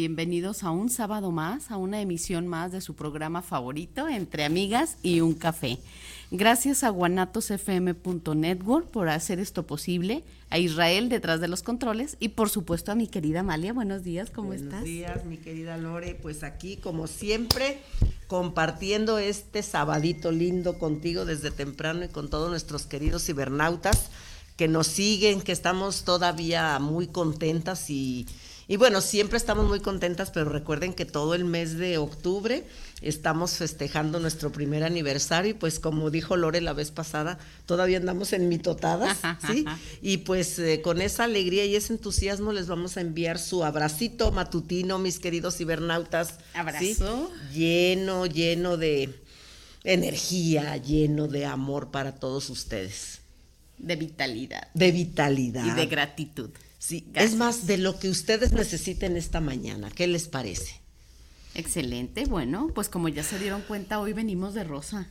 Bienvenidos a un sábado más, a una emisión más de su programa favorito, Entre Amigas y un Café. Gracias a guanatosfm.network por hacer esto posible, a Israel detrás de los controles y por supuesto a mi querida Amalia. Buenos días, ¿cómo estás? Buenos días, mi querida Lore. Pues aquí, como siempre, compartiendo este sabadito lindo contigo desde temprano y con todos nuestros queridos cibernautas que nos siguen, que estamos todavía muy contentas y y bueno, siempre estamos muy contentas, pero recuerden que todo el mes de octubre estamos festejando nuestro primer aniversario y pues como dijo Lore la vez pasada, todavía andamos en mitotadas, ¿sí? Y pues eh, con esa alegría y ese entusiasmo les vamos a enviar su abracito matutino, mis queridos cibernautas. Abrazo. Lleno, lleno de energía, lleno de amor para todos ustedes. De vitalidad. De vitalidad. Y de gratitud. Sí, es más de lo que ustedes necesiten esta mañana. ¿Qué les parece? Excelente. Bueno, pues como ya se dieron cuenta, hoy venimos de rosa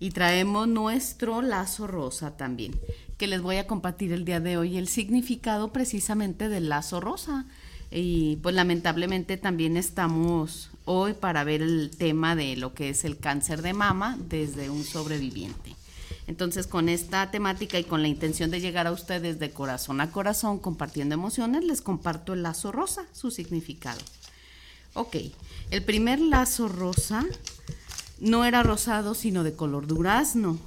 y traemos nuestro lazo rosa también, que les voy a compartir el día de hoy el significado precisamente del lazo rosa. Y pues lamentablemente también estamos hoy para ver el tema de lo que es el cáncer de mama desde un sobreviviente. Entonces, con esta temática y con la intención de llegar a ustedes de corazón a corazón, compartiendo emociones, les comparto el lazo rosa, su significado. Ok, el primer lazo rosa no era rosado, sino de color durazno.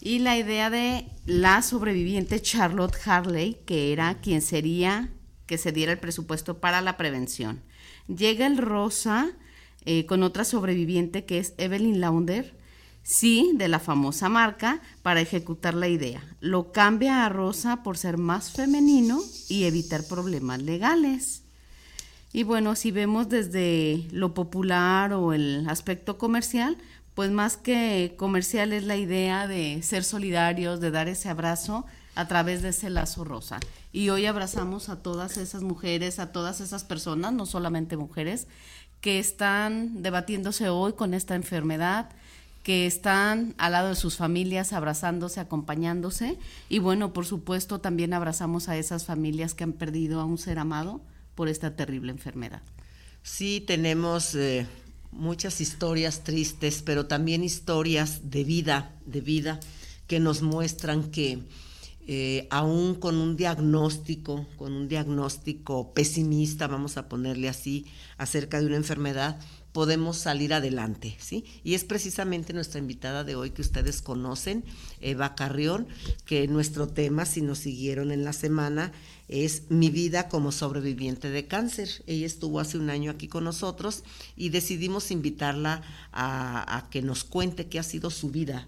Y la idea de la sobreviviente Charlotte Harley, que era quien sería que se diera el presupuesto para la prevención. Llega el rosa eh, con otra sobreviviente que es Evelyn Launder, sí de la famosa marca para ejecutar la idea. Lo cambia a rosa por ser más femenino y evitar problemas legales. Y bueno, si vemos desde lo popular o el aspecto comercial, pues más que comercial es la idea de ser solidarios, de dar ese abrazo a través de ese lazo rosa. Y hoy abrazamos a todas esas mujeres, a todas esas personas, no solamente mujeres, que están debatiéndose hoy con esta enfermedad, que están al lado de sus familias, abrazándose, acompañándose. Y bueno, por supuesto, también abrazamos a esas familias que han perdido a un ser amado por esta terrible enfermedad. Sí, tenemos eh, muchas historias tristes, pero también historias de vida, de vida, que nos muestran que eh, aún con un diagnóstico, con un diagnóstico pesimista, vamos a ponerle así, acerca de una enfermedad, podemos salir adelante, ¿sí? Y es precisamente nuestra invitada de hoy que ustedes conocen, Eva Carrión, que nuestro tema, si nos siguieron en la semana, es mi vida como sobreviviente de cáncer. Ella estuvo hace un año aquí con nosotros y decidimos invitarla a, que nos cuente qué ha sido su vida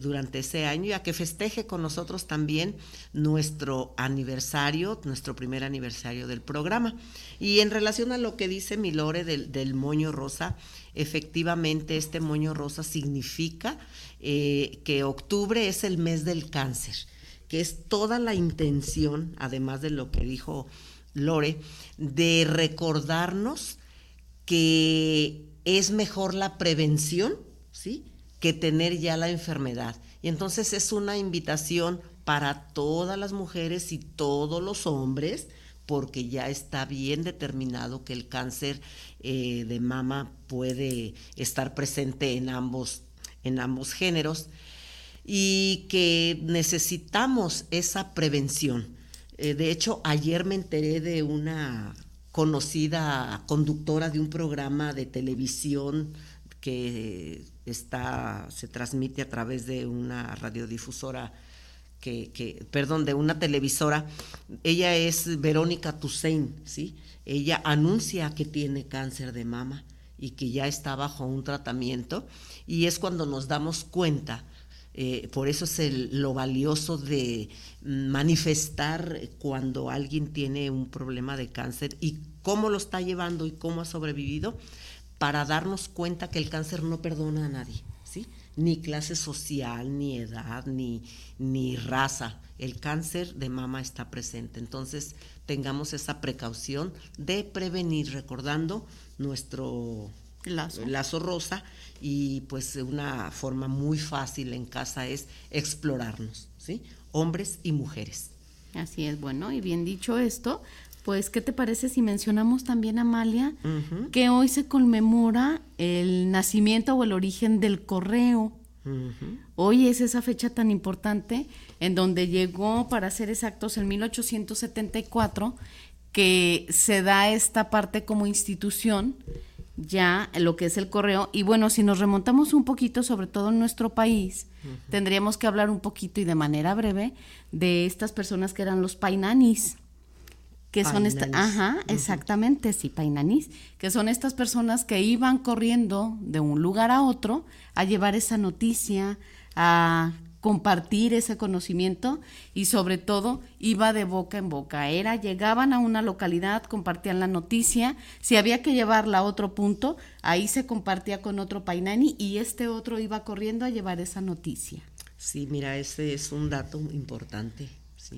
durante ese año y a que festeje con nosotros también nuestro aniversario, nuestro primer aniversario del programa. Y en relación a lo que dice Milore del, del moño rosa, efectivamente este moño rosa significa eh, que octubre es el mes del cáncer, que es toda la intención, además de lo que dijo Lore, de recordarnos que es mejor la prevención, ¿sí? Que tener ya la enfermedad. Y entonces es una invitación para todas las mujeres y todos los hombres, porque ya está bien determinado que el cáncer eh, de mama puede estar presente en ambos, en ambos géneros. y que necesitamos esa prevención. Eh, de hecho, ayer me enteré de una conocida conductora de un programa de televisión que está, se transmite a través de una radiodifusora que, perdón, de una televisora. Ella es Verónica Toussaint, ¿sí? Ella anuncia que tiene cáncer de mama y que ya está bajo un tratamiento y es cuando nos damos cuenta eh, por eso es lo valioso de manifestar cuando alguien tiene un problema de cáncer y cómo lo está llevando y cómo ha sobrevivido para darnos cuenta que el cáncer no perdona a nadie, ¿sí? Ni clase social, ni edad, ni, ni raza. El cáncer de mama está presente. Entonces, tengamos esa precaución de prevenir, recordando nuestro lazo rosa y pues una forma muy fácil en casa es explorarnos, ¿sí? Hombres y mujeres. Así es, bueno, y bien dicho esto, pues, ¿qué te parece si mencionamos también, Amalia, que hoy se conmemora el nacimiento o el origen del correo? Hoy es esa fecha tan importante en donde llegó, para ser exactos, en 1874, que se da esta parte como institución ya lo que es el correo. Y bueno, si nos remontamos un poquito, sobre todo en nuestro país, tendríamos que hablar un poquito y de manera breve de estas personas que eran los painanis. Que son estas, ajá, exactamente, sí, painanis, que son estas personas que iban corriendo de un lugar a otro a llevar esa noticia, a compartir ese conocimiento y sobre todo iba de boca en boca. Era, llegaban a una localidad, compartían la noticia, si había que llevarla a otro punto, ahí se compartía con otro Painani y este otro iba corriendo a llevar esa noticia. Sí, mira, ese es un dato importante,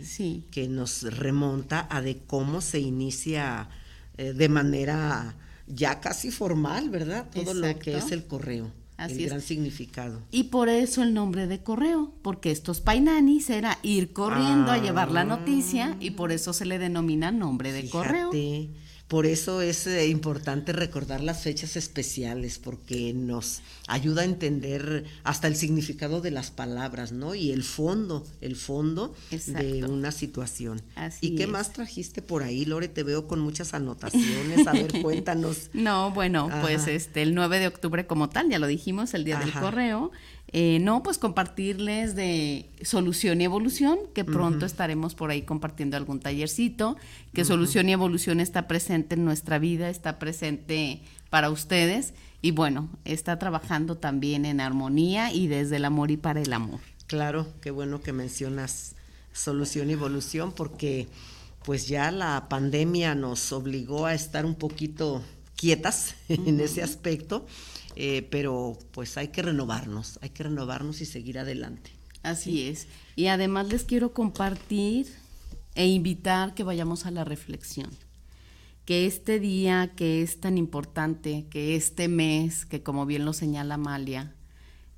¿sí? Que nos remonta a de cómo se inicia eh, de manera ya casi formal, ¿verdad? Todo lo que es el correo. Así el gran significado. Y por eso el nombre de correo, porque estos painanis era ir corriendo a llevar la noticia y por eso se le denomina nombre de correo. Por eso es eh, importante recordar las fechas especiales, porque nos ayuda a entender hasta el significado de las palabras, ¿no? Y el fondo, el fondo de una situación. ¿Y qué más trajiste por ahí, Lore? Te veo con muchas anotaciones. A ver, cuéntanos. No, bueno, pues este, el 9 de octubre como tal, ya lo dijimos, el día del correo. Eh, no, pues compartirles de solución y evolución, que pronto estaremos por ahí compartiendo algún tallercito, que solución y evolución está presente en nuestra vida, está presente para ustedes y bueno, está trabajando también en armonía y desde el amor y para el amor. Claro, qué bueno que mencionas solución y evolución porque pues ya la pandemia nos obligó a estar un poquito quietas en ese aspecto eh, pero pues hay que renovarnos, hay que renovarnos y seguir adelante. Así es. Y además les quiero compartir e invitar que vayamos a la reflexión. Que este día que es tan importante, que este mes, que como bien lo señala Amalia,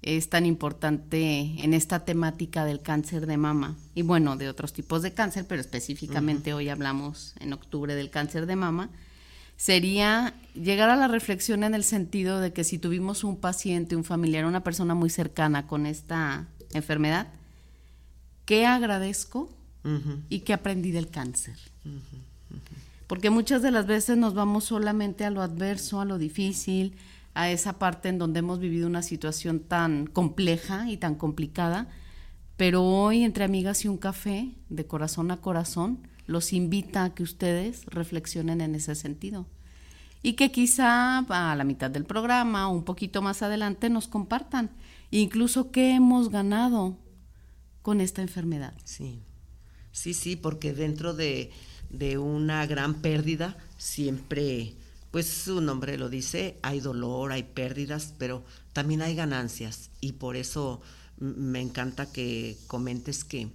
es tan importante en esta temática del cáncer de mama y bueno, de otros tipos de cáncer, pero específicamente hoy hablamos en octubre del cáncer de mama sería llegar a la reflexión en el sentido de que si tuvimos un paciente, un familiar, una persona muy cercana con esta enfermedad, ¿qué agradezco y qué aprendí del cáncer? Porque muchas de las veces nos vamos solamente a lo adverso, a lo difícil, a esa parte en donde hemos vivido una situación tan compleja y tan complicada, pero hoy entre amigas y un café, de corazón a corazón, los invita a que ustedes reflexionen en ese sentido. Y que quizá a la mitad del programa o un poquito más adelante nos compartan incluso qué hemos ganado con esta enfermedad. Sí, sí, sí, porque dentro de, de una gran pérdida siempre, pues su nombre lo dice, hay dolor, hay pérdidas, pero también hay ganancias. Y por eso me encanta que comentes que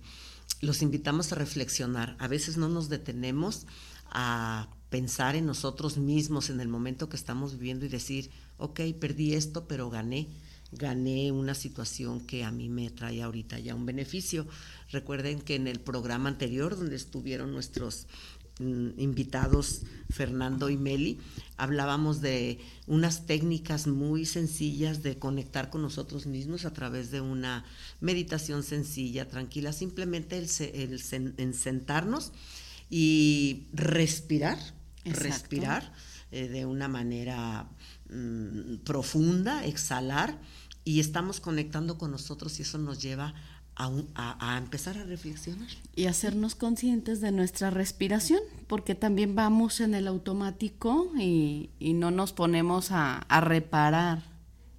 los invitamos a reflexionar. A veces no nos detenemos a pensar en nosotros mismos en el momento que estamos viviendo y decir, ok, perdí esto, pero gané, gané una situación que a mí me trae ahorita ya un beneficio. Recuerden que en el programa anterior, donde estuvieron nuestros invitados Fernando y Meli, hablábamos de unas técnicas muy sencillas de conectar con nosotros mismos a través de una meditación sencilla, tranquila, simplemente el, el, sentarnos y respirar, respirar eh, de una manera mm, profunda, exhalar y estamos conectando con nosotros y eso nos lleva a, empezar a reflexionar. Y hacernos conscientes de nuestra respiración, porque también vamos en el automático y, no nos ponemos a, a, reparar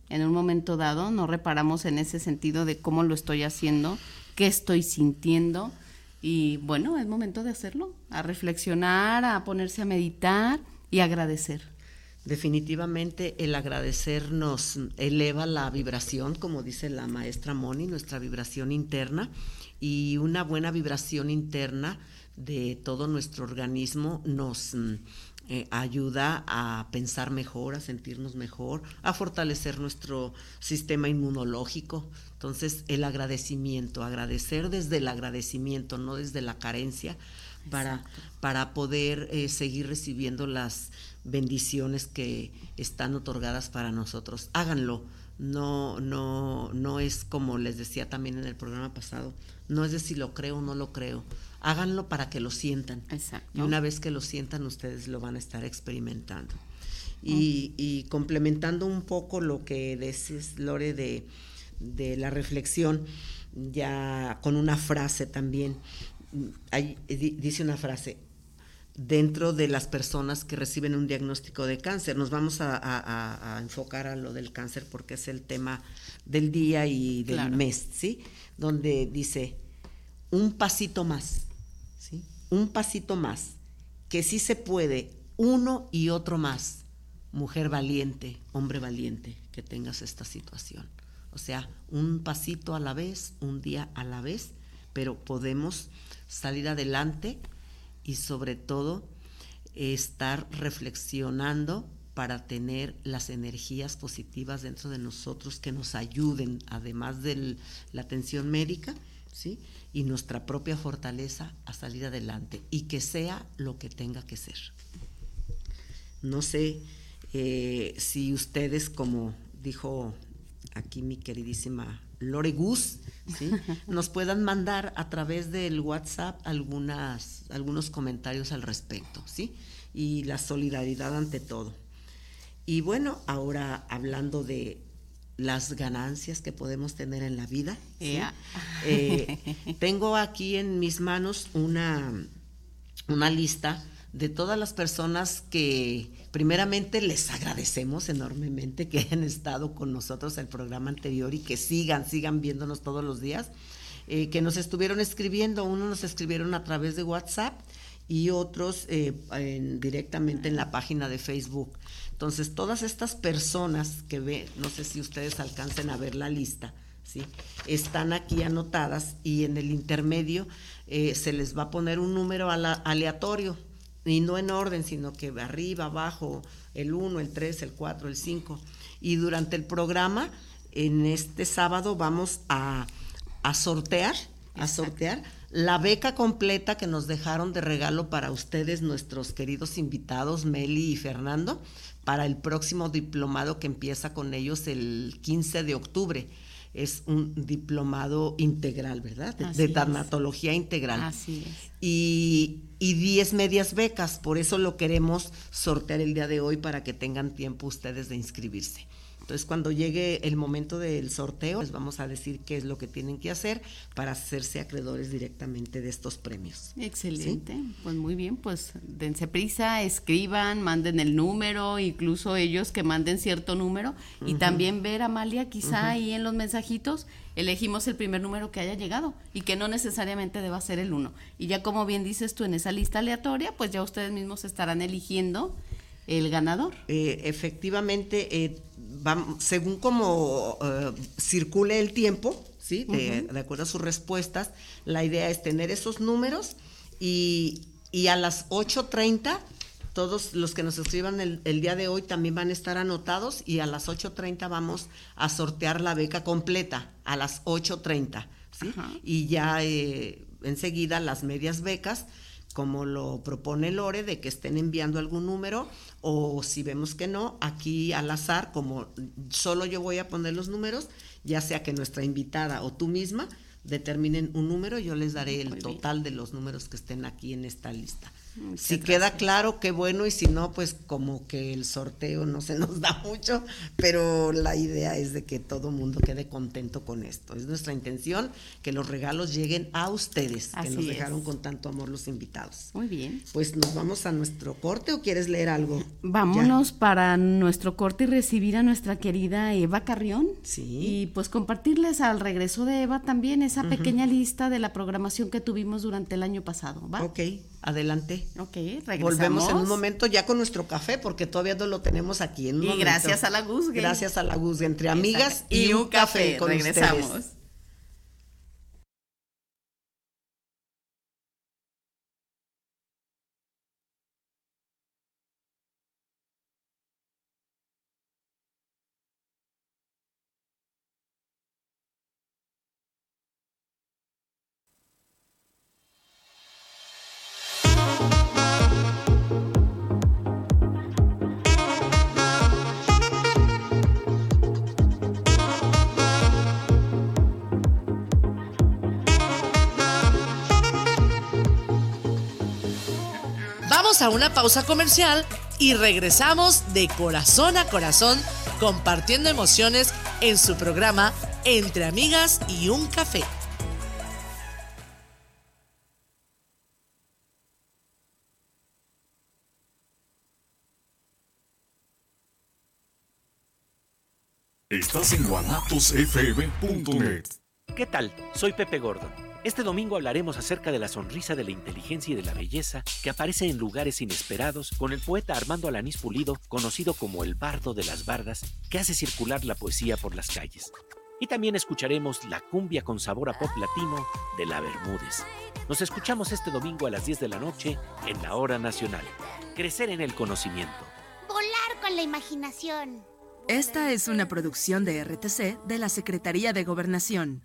en un momento dado, no reparamos en ese sentido de cómo lo estoy haciendo, qué estoy sintiendo. Y bueno, es momento de hacerlo, a reflexionar, a ponerse a meditar y agradecer. Definitivamente el agradecer nos eleva la vibración, como dice la maestra Moni, nuestra vibración interna, y una buena vibración interna de todo nuestro organismo nos mm, eh, ayuda a pensar mejor, a sentirnos mejor, a fortalecer nuestro sistema inmunológico. Entonces, el agradecimiento, agradecer desde el agradecimiento, no desde la carencia, para, para poder eh, seguir recibiendo las bendiciones que están otorgadas para nosotros. Háganlo. No, no, no es como les decía también en el programa pasado, no es de si lo creo o no lo creo. Háganlo para que lo sientan. Exacto. Y una vez que lo sientan, ustedes lo van a estar experimentando. Y, y complementando un poco lo que decís, Lore, de, de la reflexión, ya con una frase también. Hay, dice una frase, dentro de las personas que reciben un diagnóstico de cáncer. Nos vamos a, enfocar a lo del cáncer porque es el tema del día y del mes, ¿sí? Donde dice, un pasito más, ¿sí? Un pasito más, que sí se puede, uno y otro más. Mujer valiente, hombre valiente, que tengas esta situación. O sea, un pasito a la vez, un día a la vez, pero podemos salir adelante y sobre todo estar reflexionando para tener las energías positivas dentro de nosotros que nos ayuden, además de la atención médica, ¿sí? y nuestra propia fortaleza a salir adelante y que sea lo que tenga que ser. No sé eh, si ustedes, como dijo aquí mi queridísima Lore Gus, ¿sí? nos puedan mandar a través del WhatsApp algunas, algunos comentarios al respecto, ¿sí? Y la solidaridad ante todo. Y bueno, ahora hablando de las ganancias que podemos tener en la vida, eh, tengo aquí en mis manos una, una lista de todas las personas que primeramente les agradecemos enormemente que hayan estado con nosotros el programa anterior y que sigan, sigan viéndonos todos los días, eh, que nos estuvieron escribiendo, unos nos escribieron a través de WhatsApp y otros eh, directamente en la página de Facebook. Entonces, todas estas personas que ven, no sé si ustedes alcancen a ver la lista, ¿sí? están aquí anotadas y en el intermedio eh, se les va a poner un número aleatorio y no en orden, sino que arriba, abajo, el 1, el 3, el 4, el 5. Y durante el programa, en este sábado, vamos a, sortear, a sortear la beca completa que nos dejaron de regalo para ustedes, nuestros queridos invitados, Meli y Fernando, para el próximo diplomado que empieza con ellos el 15 de octubre es un diplomado integral, ¿verdad? De, de integral. Así es. Y, y 10 medias becas, por eso lo queremos sortear el día de hoy para que tengan tiempo ustedes de inscribirse. Entonces, cuando llegue el momento del sorteo, les vamos a decir qué es lo que tienen que hacer para hacerse acreedores directamente de estos premios. Excelente. Pues muy bien, pues dense prisa, escriban, manden el número, incluso ellos que manden cierto número. Y también ver, Amalia, quizá ahí en los mensajitos elegimos el primer número que haya llegado y que no necesariamente deba ser el uno. Y ya como bien dices tú en esa lista aleatoria, pues ya ustedes mismos estarán eligiendo el ganador. Eh, efectivamente, eh, según como eh, circule el tiempo, ¿sí? De, acuerdo a sus respuestas, la idea es tener esos números y, y a las 8.30 todos los que nos escriban el, día de hoy también van a estar anotados y a las 8.30 vamos a sortear la beca completa, a las 8.30, ¿sí? Y ya enseguida las medias becas como lo propone Lore, de que estén enviando algún número, o si vemos que no, aquí al azar, como solo yo voy a poner los números, ya sea que nuestra invitada o tú misma determinen un número, yo les daré el total de los números que estén aquí en esta lista si queda claro, qué bueno, y si no, pues como que el sorteo no se nos da mucho, pero la idea es de que todo mundo quede contento con esto. Es nuestra intención que los regalos lleguen a ustedes, que nos dejaron con tanto amor los invitados. Muy bien. Pues nos vamos a nuestro corte o quieres leer algo. Vámonos para nuestro corte y recibir a nuestra querida Eva Carrión. Sí. Y pues compartirles al regreso de Eva también esa pequeña lista de la programación que tuvimos durante el año pasado, ¿va? Ok. Adelante. Ok, regresamos. Volvemos en un momento ya con nuestro café, porque todavía no lo tenemos aquí en un Y gracias a la Guzgue. Gracias a la Guzgue, entre amigas y, un café. con regresamos. A una pausa comercial y regresamos de corazón a corazón compartiendo emociones en su programa Entre Amigas y un Café. Estás en guanatosfm.net. ¿Qué tal? Soy Pepe Gordon este domingo hablaremos acerca de la sonrisa de la inteligencia y de la belleza que aparece en lugares inesperados con el poeta Armando Alanís Pulido, conocido como el bardo de las bardas, que hace circular la poesía por las calles. Y también escucharemos la cumbia con sabor a pop latino de la Bermúdez. Nos escuchamos este domingo a las 10 de la noche en la Hora Nacional. Crecer en el conocimiento. Volar con la imaginación. Esta es una producción de RTC de la Secretaría de Gobernación.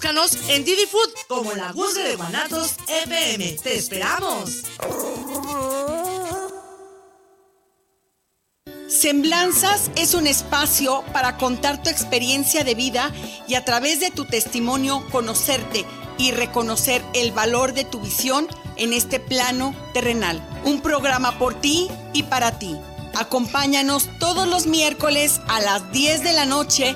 Búscanos en Didi Food como la Guzgue de Guanatos FM. ¡Te esperamos! Semblanzas es un espacio para contar tu experiencia de vida y a través de tu testimonio conocerte y reconocer el valor de tu visión en este plano terrenal. Un programa por ti y para ti. Acompáñanos todos los miércoles a las 10 de la noche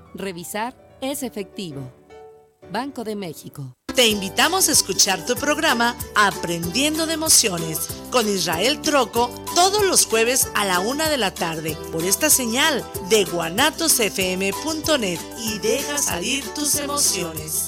Revisar es efectivo. Banco de México. Te invitamos a escuchar tu programa Aprendiendo de Emociones con Israel Troco todos los jueves a la una de la tarde por esta señal de guanatosfm.net y deja salir tus emociones.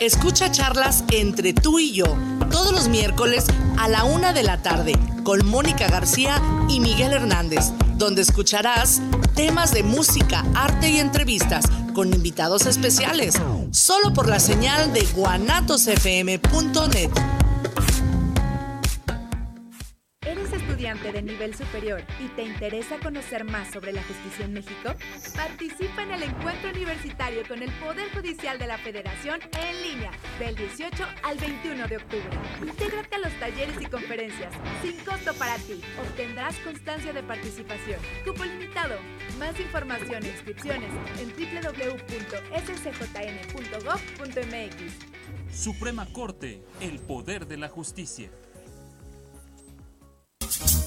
Escucha charlas entre tú y yo todos los miércoles a la una de la tarde con Mónica García y Miguel Hernández, donde escucharás temas de música, arte y entrevistas con invitados especiales, solo por la señal de guanatosfm.net. de nivel superior y te interesa conocer más sobre la justicia en México, participa en el encuentro universitario con el Poder Judicial de la Federación en línea del 18 al 21 de octubre. Intégrate a los talleres y conferencias sin costo para ti. Obtendrás constancia de participación. Cupo limitado. Más información e inscripciones en www.scjn.gov.mx. Suprema Corte, el poder de la justicia.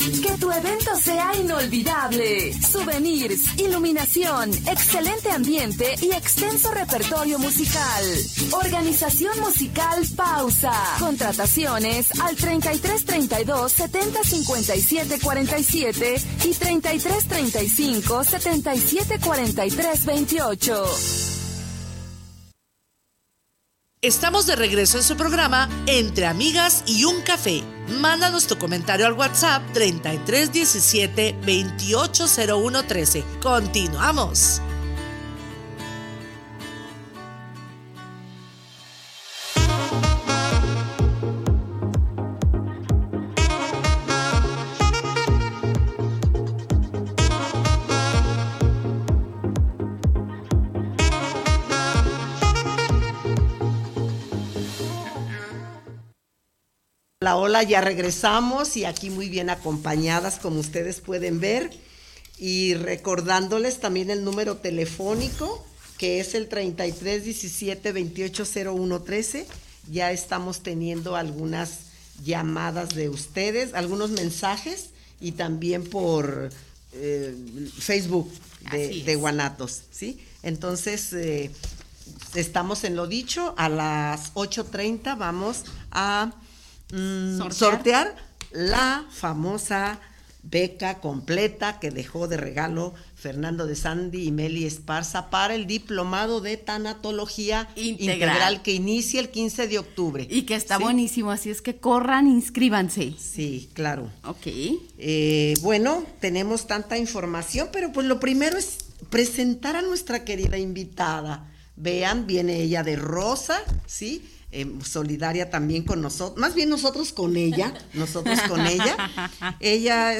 Que tu evento sea inolvidable. Souvenirs, iluminación, excelente ambiente y extenso repertorio musical. Organización musical Pausa. Contrataciones al 3332 70 57 47 y 3335 77 43 28. Estamos de regreso en su programa Entre Amigas y un Café. Mándanos tu comentario al WhatsApp 3317 280113. Continuamos. Hola, hola, ya regresamos y aquí muy bien acompañadas, como ustedes pueden ver. Y recordándoles también el número telefónico, que es el 3317 280113. Ya estamos teniendo algunas llamadas de ustedes, algunos mensajes y también por eh, Facebook de, de, Guanatos, ¿sí? Entonces, eh, estamos en lo dicho, a las 8.30 vamos a Mm, ¿Sortear? sortear la famosa beca completa que dejó de regalo Fernando de Sandy y Meli Esparza para el diplomado de tanatología integral, que inicia el 15 de octubre. Y que está buenísimo, así es que corran, inscríbanse. Sí, claro. Ok. Eh, bueno, tenemos tanta información, pero pues lo primero es presentar a nuestra querida invitada. Vean, viene ella de rosa, ¿sí? Eh, solidaria también con nosotros, más bien nosotros con ella, nosotros con ella. Ella,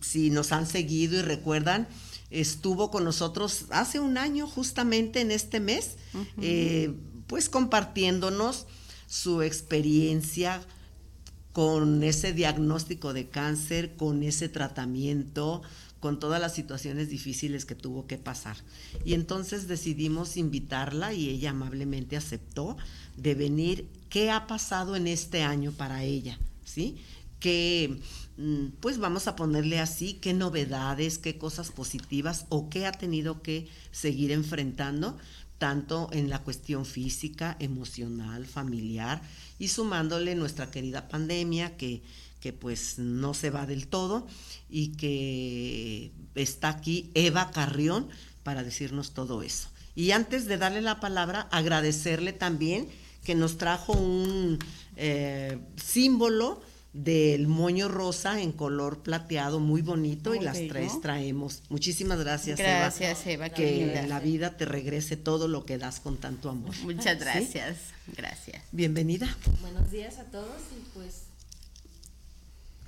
si nos han seguido y recuerdan, estuvo con nosotros hace un año justamente en este mes, eh, pues compartiéndonos su experiencia con ese diagnóstico de cáncer, con ese tratamiento, con todas las situaciones difíciles que tuvo que pasar. Y entonces decidimos invitarla y ella amablemente aceptó de venir qué ha pasado en este año para ella, ¿sí? Que, mm, pues vamos a ponerle así, qué novedades, qué cosas positivas o qué ha tenido que seguir enfrentando, tanto en la cuestión física, emocional, familiar, y sumándole nuestra querida pandemia que, que pues no se va del todo y que está aquí Eva Carrión para decirnos todo eso. Y antes de darle la palabra, agradecerle también que nos trajo un eh, símbolo del moño rosa en color plateado muy bonito y las tres traemos. Muchísimas gracias, gracias Eva. que la vida te regrese todo lo que das con tanto amor. Muchas gracias. Gracias. Bienvenida. Buenos días a todos y pues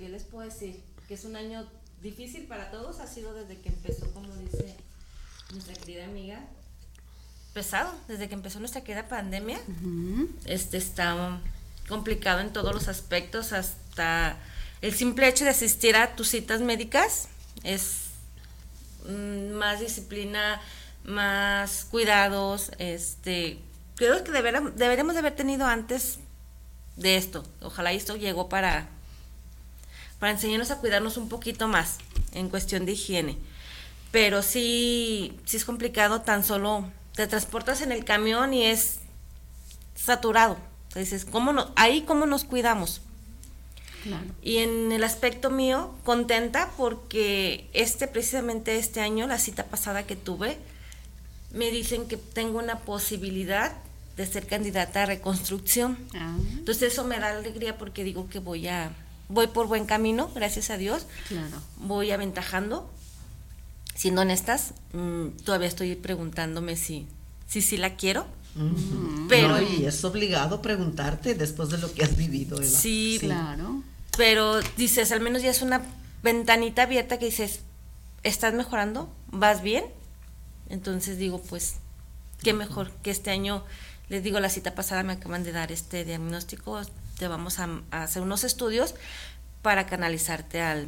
¿qué les puedo decir? Que es un año difícil para todos, ha sido desde que empezó, como dice nuestra querida amiga, pesado desde que empezó nuestra querida pandemia. Este está complicado en todos los aspectos, hasta el simple hecho de asistir a tus citas médicas es mm, más disciplina, más cuidados, este creo que deberíamos, deberíamos de haber tenido antes de esto. Ojalá esto llegó para para enseñarnos a cuidarnos un poquito más en cuestión de higiene. Pero sí, sí es complicado tan solo te transportas en el camión y es saturado. Entonces, ¿cómo no, ahí cómo nos cuidamos. Y en el aspecto mío, contenta porque este, precisamente este año, la cita pasada que tuve, me dicen que tengo una posibilidad de ser candidata a reconstrucción. Ah. Entonces eso me da alegría porque digo que voy a, voy por buen camino, gracias a Dios. Voy aventajando siendo honestas, mm, todavía estoy preguntándome si si, sí la quiero. Pero no, y es obligado preguntarte después de lo que has vivido, Eva. Sí, claro. Pero dices, al menos ya es una ventanita abierta que dices, ¿estás mejorando? ¿Vas bien? Entonces digo, pues, qué mejor que este año, les digo, la cita pasada me acaban de dar este diagnóstico, te vamos a, hacer unos estudios para canalizarte al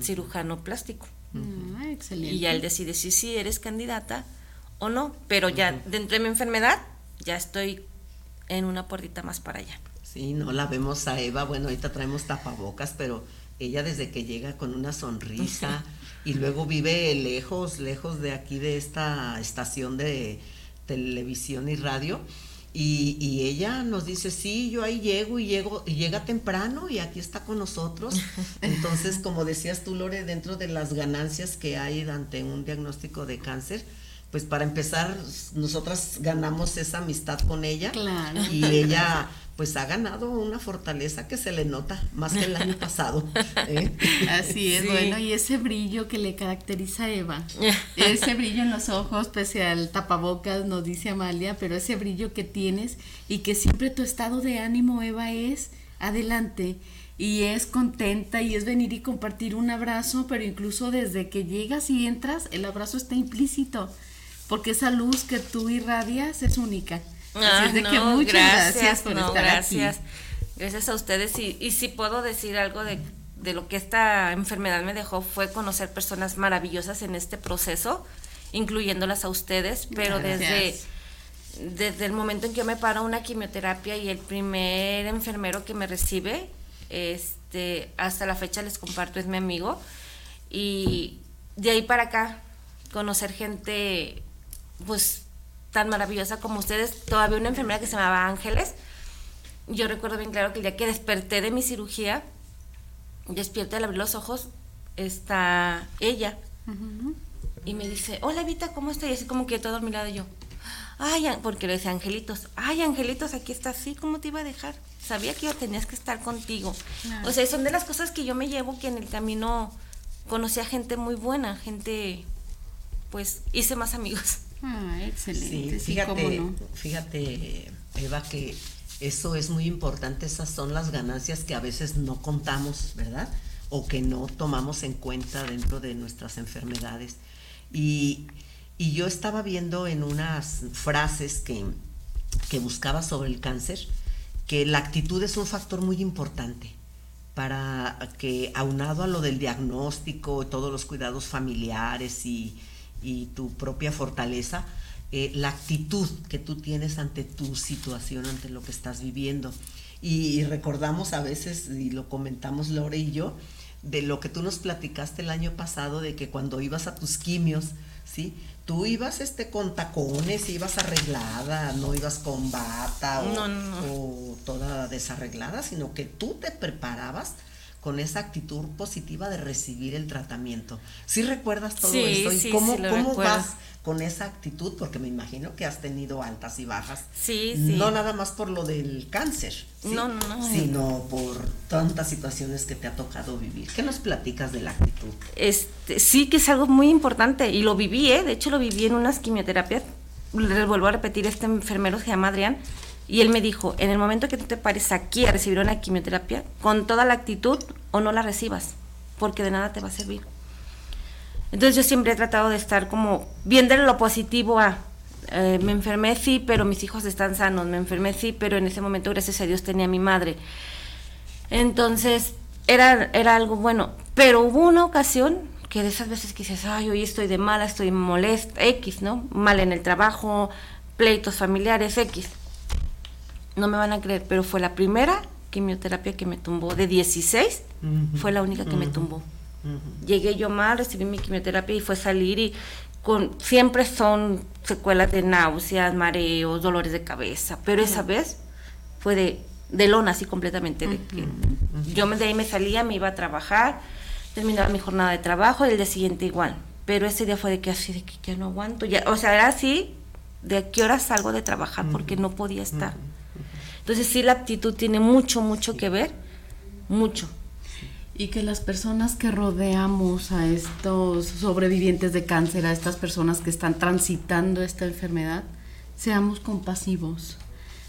cirujano plástico. Ah, excelente. Y ya él decide si sí eres candidata o no, pero ya dentro de mi enfermedad ya estoy en una puertita más para allá. Sí, no la vemos a Eva, bueno, ahorita traemos tapabocas, pero ella desde que llega con una sonrisa y luego vive lejos, lejos de aquí de esta estación de televisión y radio. Y, y, ella nos dice, sí, yo ahí llego y llego, y llega temprano y aquí está con nosotros. Entonces, como decías tú, Lore, dentro de las ganancias que hay ante un diagnóstico de cáncer, pues para empezar, nosotras ganamos esa amistad con ella. Claro. Y ella pues ha ganado una fortaleza que se le nota más que el año pasado. ¿eh? Así es, bueno, y ese brillo que le caracteriza a Eva, ese brillo en los ojos, pese al tapabocas, nos dice Amalia, pero ese brillo que tienes y que siempre tu estado de ánimo, Eva, es adelante y es contenta y es venir y compartir un abrazo, pero incluso desde que llegas y entras, el abrazo está implícito porque esa luz que tú irradias es única. Así de que muchas gracias, por estar gracias. Gracias a ustedes y, y si puedo decir algo de, de lo que esta enfermedad me dejó fue conocer personas maravillosas en este proceso, incluyéndolas a ustedes, pero desde desde el momento en que yo me paro una quimioterapia y el primer enfermero que me recibe, este, hasta la fecha les comparto, es mi amigo. Y de ahí para acá, conocer gente pues tan maravillosa como ustedes. Todavía una enfermera que se llamaba Ángeles. Yo recuerdo bien claro que el día que desperté de mi cirugía, despierto al abrir los ojos, está ella. Y me dice, hola Vita, ¿cómo estás? Y así como que todo a mi lado yo. Ay, porque le decía angelitos. Ay, angelitos, aquí está así, ¿cómo te iba a dejar? Sabía que yo tenías que estar contigo. O sea, son de las cosas que yo me llevo que en el camino conocí a gente muy buena, gente, pues hice más amigos. Ah, excelente. Sí, fíjate, fíjate, Eva, que eso es muy importante, esas son las ganancias que a veces no contamos, ¿verdad? O que no tomamos en cuenta dentro de nuestras enfermedades. Y, yo estaba viendo en unas frases que, que buscaba sobre el cáncer, que la actitud es un factor muy importante para que aunado a lo del diagnóstico, todos los cuidados familiares y, y tu propia fortaleza, eh, la actitud que tú tienes ante tu situación, ante lo que estás viviendo. Y, recordamos a veces, y lo comentamos Lore y yo, de lo que tú nos platicaste el año pasado, de que cuando ibas a tus quimios, ¿sí? Tú ibas este, con tacones, ibas arreglada, no ibas con bata o toda desarreglada, sino que tú te preparabas con esa actitud positiva de recibir el tratamiento. ¿Sí recuerdas todo eso? ¿Y cómo, cómo vas con esa actitud? Porque me imagino que has tenido altas y bajas. Sí, sí. No nada más por lo del cáncer. No, no, no. Sino por tantas situaciones que te ha tocado vivir. ¿Qué nos platicas de la actitud? Este, sí, que es algo muy importante y lo viví, ¿eh? De hecho, lo viví en unas quimioterapias. Les vuelvo a repetir, este enfermero se llama Adrián y él me dijo, en el momento que tú te pares aquí a recibir una quimioterapia, con toda la actitud o no la recibas, porque de nada te va a servir. Entonces yo siempre he tratado de estar como viendo lo positivo a, eh, me enfermé sí, pero mis hijos están sanos, me enfermé sí, pero en ese momento gracias a Dios tenía a mi madre. Entonces era, era algo bueno, pero hubo una ocasión que de esas veces que dices, ay, hoy estoy de mala, estoy molesta, X, ¿no? Mal en el trabajo, pleitos familiares, X no me van a creer, pero fue la primera quimioterapia que me tumbó. De 16, fue la única que me tumbó. Llegué yo mal, recibí mi quimioterapia y fue salir y con siempre son secuelas de náuseas, mareos, dolores de cabeza, pero esa vez fue de, de lona así completamente. De que yo de ahí me salía, me iba a trabajar, terminaba mi jornada de trabajo y el día siguiente igual. Pero ese día fue de que así, de que ya no aguanto. Ya, o sea, era así, de a qué hora salgo de trabajar porque no podía estar. Entonces sí, la actitud tiene mucho, mucho que ver, mucho. Y que las personas que rodeamos a estos sobrevivientes de cáncer, a estas personas que están transitando esta enfermedad, seamos compasivos.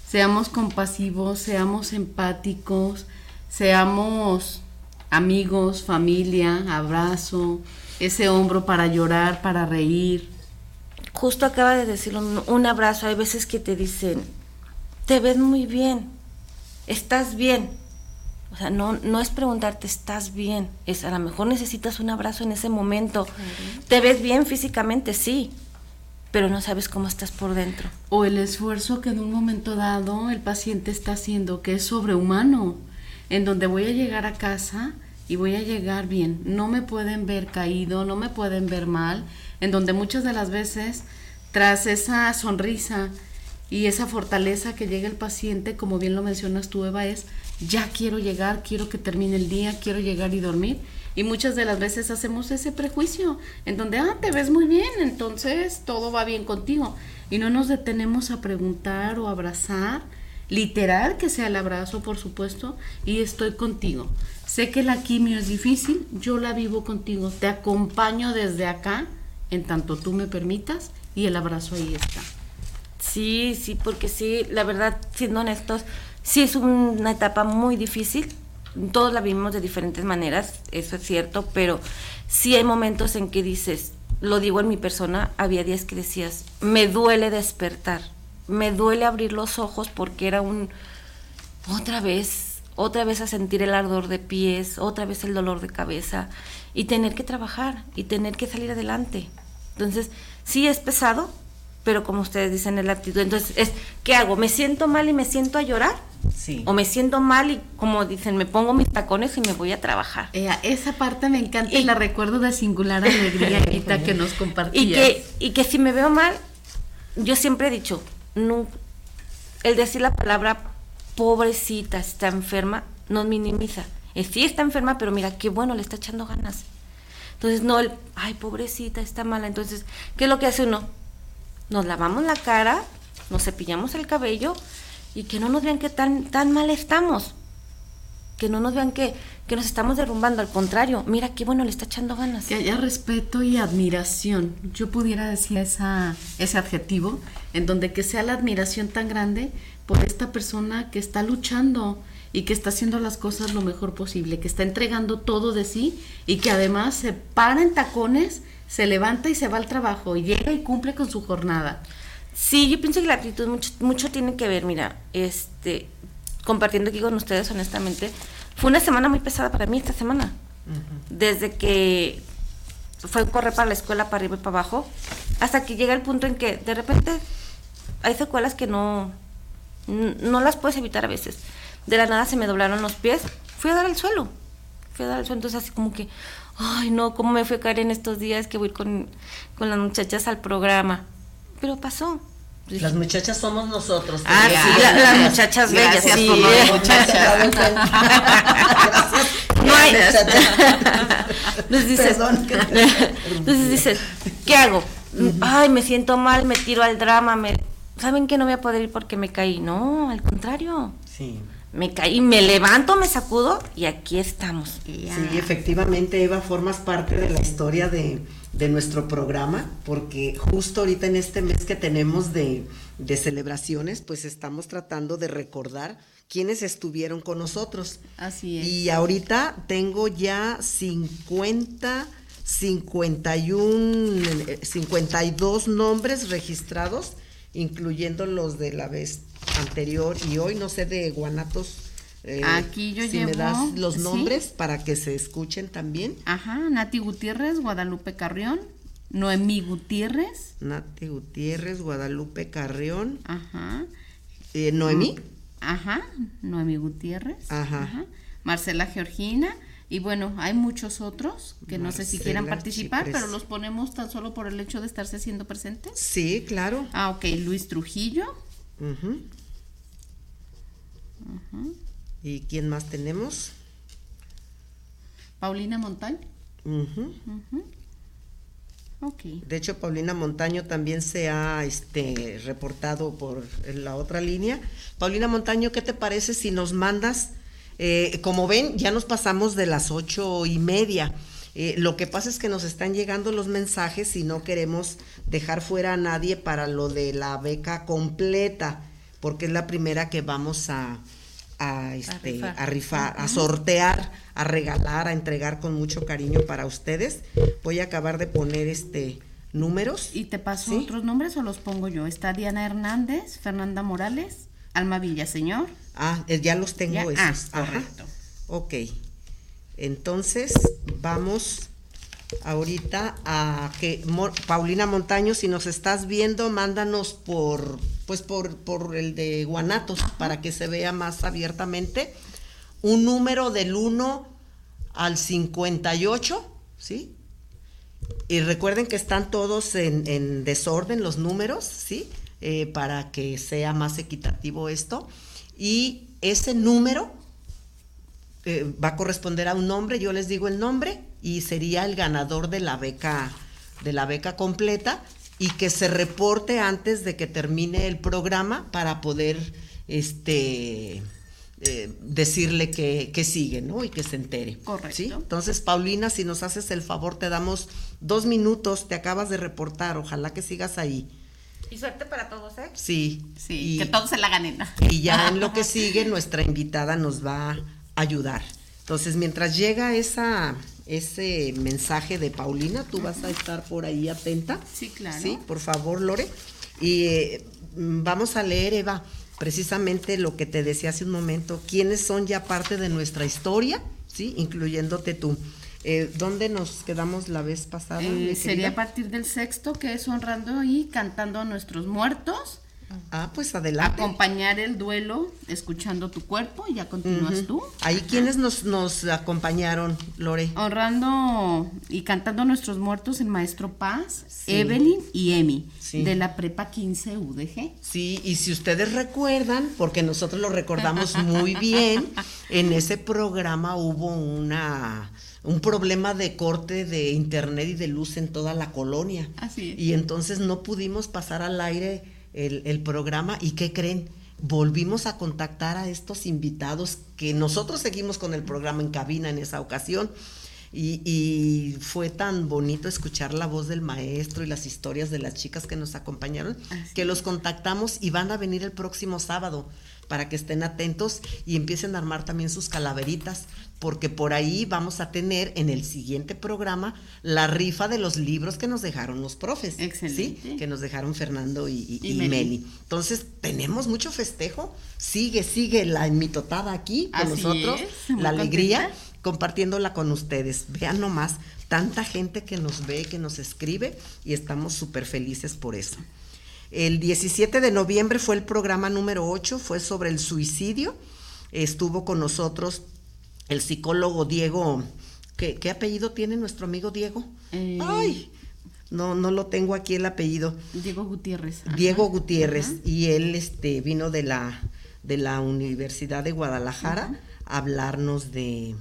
Seamos compasivos, seamos empáticos, seamos amigos, familia, abrazo, ese hombro para llorar, para reír. Justo acaba de decirlo, un, un abrazo. Hay veces que te dicen, te ves muy bien, estás bien. O sea, no, no es preguntarte, ¿estás bien? Es a lo mejor necesitas un abrazo en ese momento. ¿Te ves bien físicamente? Sí, pero no sabes cómo estás por dentro. O el esfuerzo que en un momento dado el paciente está haciendo, que es sobrehumano, en donde voy a llegar a casa y voy a llegar bien. No me pueden ver caído, no me pueden ver mal, en donde muchas de las veces, tras esa sonrisa y esa fortaleza que llega el paciente, como bien lo mencionas tú, Eva, es ya quiero llegar, quiero que termine el día, quiero llegar y dormir. Y muchas de las veces hacemos ese prejuicio, en donde, ah, te ves muy bien, entonces todo va bien contigo. Y no nos detenemos a preguntar o abrazar, literal que sea el abrazo, por supuesto, y estoy contigo. Sé que la quimio es difícil, yo la vivo contigo, te acompaño desde acá, en tanto tú me permitas, y el abrazo ahí está. Sí, sí, porque sí, la verdad, siendo honestos, sí es una etapa muy difícil. Todos la vivimos de diferentes maneras, eso es cierto, pero sí hay momentos en que dices, lo digo en mi persona, había días que decías, me duele despertar, me duele abrir los ojos porque era un, otra vez, otra vez a sentir el ardor de pies, otra vez el dolor de cabeza y tener que trabajar y tener que salir adelante. Entonces, sí es pesado, pero como ustedes dicen, es la actitud. Entonces, es, ¿qué hago? ¿Me siento mal y me siento a llorar? Sí. O me siento mal y, como dicen, me pongo mis tacones y me voy a trabajar. Eh, esa parte me encanta y, la recuerdo de singular alegría, Evita, que nos compartías. Y que, y que si me veo mal, yo siempre he dicho, no, el decir la palabra pobrecita, está enferma, nos minimiza. Es, sí está enferma, pero mira, qué bueno, le está echando ganas. Entonces, no el, ay, pobrecita, está mala. Entonces, ¿qué es lo que hace uno? Nos lavamos la cara, nos cepillamos el cabello y que no nos vean que tan, tan mal estamos. Que no nos vean que, que nos estamos derrumbando, al contrario, mira qué bueno, le está echando ganas. Que haya respeto y admiración. Yo pudiera decir esa, ese adjetivo, en donde que sea la admiración tan grande por esta persona que está luchando y que está haciendo las cosas lo mejor posible, que está entregando todo de sí y que además se para en tacones, se levanta y se va al trabajo y llega y cumple con su jornada. Sí, yo pienso que la actitud mucho, mucho tiene que ver, mira, este, compartiendo aquí con ustedes honestamente, fue una semana muy pesada para mí esta semana. Uh -huh. Desde que fue correr para la escuela para arriba y para abajo, hasta que llega el punto en que de repente hay secuelas que no, no las puedes evitar a veces. De la nada se me doblaron los pies, fui a dar al suelo, fui a dar al suelo, entonces así como que, ay no, cómo me fue a caer en estos días que voy con, con las muchachas al programa. Pero pasó. Las muchachas somos nosotros. Ah, sí, la, las muchachas bellas. Gracias sí. por lo no hay. Entonces dices, entonces dices, ¿qué hago? Ay, me siento mal, me tiro al drama, me ¿saben que no voy a poder ir porque me caí? No, al contrario. Sí. Me caí, me levanto, me sacudo y aquí estamos. Sí, efectivamente, Eva, formas parte de la historia de, de, nuestro programa, porque justo ahorita en este mes que tenemos de, de celebraciones, pues estamos tratando de recordar quiénes estuvieron con nosotros. Así es. Y ahorita tengo ya 50, 51, 52 nombres registrados, incluyendo los de la vez anterior y hoy, no sé, de Guanatos. Eh, Aquí yo si llevo, me das los ¿sí? nombres para que se escuchen también. Ajá, Nati Gutiérrez, Guadalupe Carrión, Noemí Gutiérrez. Nati Gutiérrez, Guadalupe Carrión. Ajá. Eh, Noemí. Ajá, Noemí Gutiérrez. Ajá. Ajá. Marcela Georgina. Y bueno, hay muchos otros que Marcela no sé si quieran participar, Chipres. pero los ponemos tan solo por el hecho de estarse haciendo presentes. Sí, claro. Ah, ok. Luis Trujillo. Uh -huh. Uh -huh. ¿Y quién más tenemos? Paulina Montaño. Uh -huh. Okay. De hecho, Paulina Montaño también se ha este, reportado por la otra línea. Paulina Montaño, ¿qué te parece si nos mandas Eh, como ven, ya nos pasamos de las ocho y media. Eh, lo que pasa es que nos están llegando los mensajes y no queremos dejar fuera a nadie para lo de la beca completa, porque es la primera que vamos a, a, este, a rifar, a, sortear, a regalar, a entregar con mucho cariño para ustedes. Voy a acabar de poner este números. ¿Y te paso otros nombres o los pongo yo? Está Diana Hernández, Fernanda Morales, Alma Villaseñor. Ah, eh, ya los tengo esos. Ah, correcto. Ok. Entonces, vamos ahorita a que Paulina Montaño, si nos estás viendo, mándanos por pues por, por el de Guanatos para que se vea más abiertamente un número del 1 al 58, ¿sí? Y recuerden que están todos en, desorden los números, ¿sí? Eh, para que sea más equitativo esto. Y ese número eh, va a corresponder a un nombre, yo les digo el nombre y sería el ganador de la beca de la beca completa y que se reporte antes de que termine el programa para poder este eh, decirle que, sigue, ¿no? Y que se entere. Correcto. Entonces, Paulina, si nos haces el favor, te damos dos minutos, te acabas de reportar, ojalá que sigas ahí. Y suerte para todos, ¿eh? Sí. Sí, que todos se la ganen. Y ya en lo que sigue, nuestra invitada nos va ayudar. Entonces, mientras llega esa, ese mensaje de Paulina, tú vas a estar por ahí atenta. Sí, claro. Sí, por favor, Lore. Y eh, vamos a leer, Eva, precisamente lo que te decía hace un momento, quiénes son ya parte de nuestra historia, ¿sí? Incluyéndote tú. Eh, ¿Dónde nos quedamos la vez pasada? Eh, sería a partir del sexto, que es honrando y cantando a nuestros muertos. Ah, pues adelante. Acompañar el duelo escuchando tu cuerpo, ya continúas tú. Ahí quienes nos, nos acompañaron, Lore. Honrando y cantando a nuestros muertos el maestro Paz, Evelyn y Emi, de la prepa 15 UDG. Sí, y si ustedes recuerdan, porque nosotros lo recordamos muy bien, en ese programa hubo una un problema de corte de internet y de luz en toda la colonia. Así Y entonces no pudimos pasar al aire el, programa y ¿qué creen? Volvimos a contactar a estos invitados que nosotros seguimos con el programa en cabina en esa ocasión. Y, fue tan bonito escuchar la voz del maestro y las historias de las chicas que nos acompañaron, que los contactamos y van a venir el próximo sábado para que estén atentos y empiecen a armar también sus calaveritas, porque por ahí vamos a tener en el siguiente programa la rifa de los libros que nos dejaron los profes, Excelente. que nos dejaron Fernando y, Meli. Entonces, tenemos mucho festejo, sigue, sigue la mitotada aquí con nosotros, la alegría, compartiéndola con ustedes. Vean nomás, tanta gente que nos ve, que nos escribe y estamos súper felices por eso. El 17 de noviembre fue el programa número 8, fue sobre el suicidio. Estuvo con nosotros el psicólogo Diego. ¿Qué, apellido tiene nuestro amigo Diego? Eh, Ay, no, no lo tengo aquí el apellido. Diego Gutiérrez. Diego Gutiérrez. Y él este, vino de la, de la Universidad de Guadalajara a hablarnos de,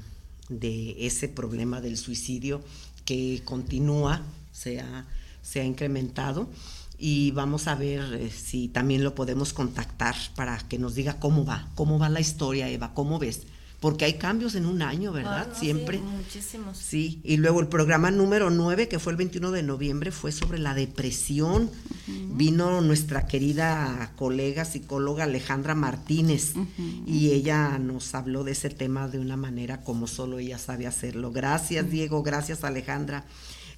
de, ese problema del suicidio que continúa, se se ha incrementado y vamos a ver eh, si también lo podemos contactar para que nos diga cómo va, cómo va la historia, Eva, cómo ves. Porque hay cambios en un año, ¿verdad? Ah, Siempre. Sí, muchísimos. Sí, y luego el programa número 9, que fue el 21 de noviembre, fue sobre la depresión. Vino nuestra querida colega psicóloga Alejandra Martínez y ella nos habló de ese tema de una manera como solo ella sabe hacerlo. Gracias, Diego, gracias, Alejandra.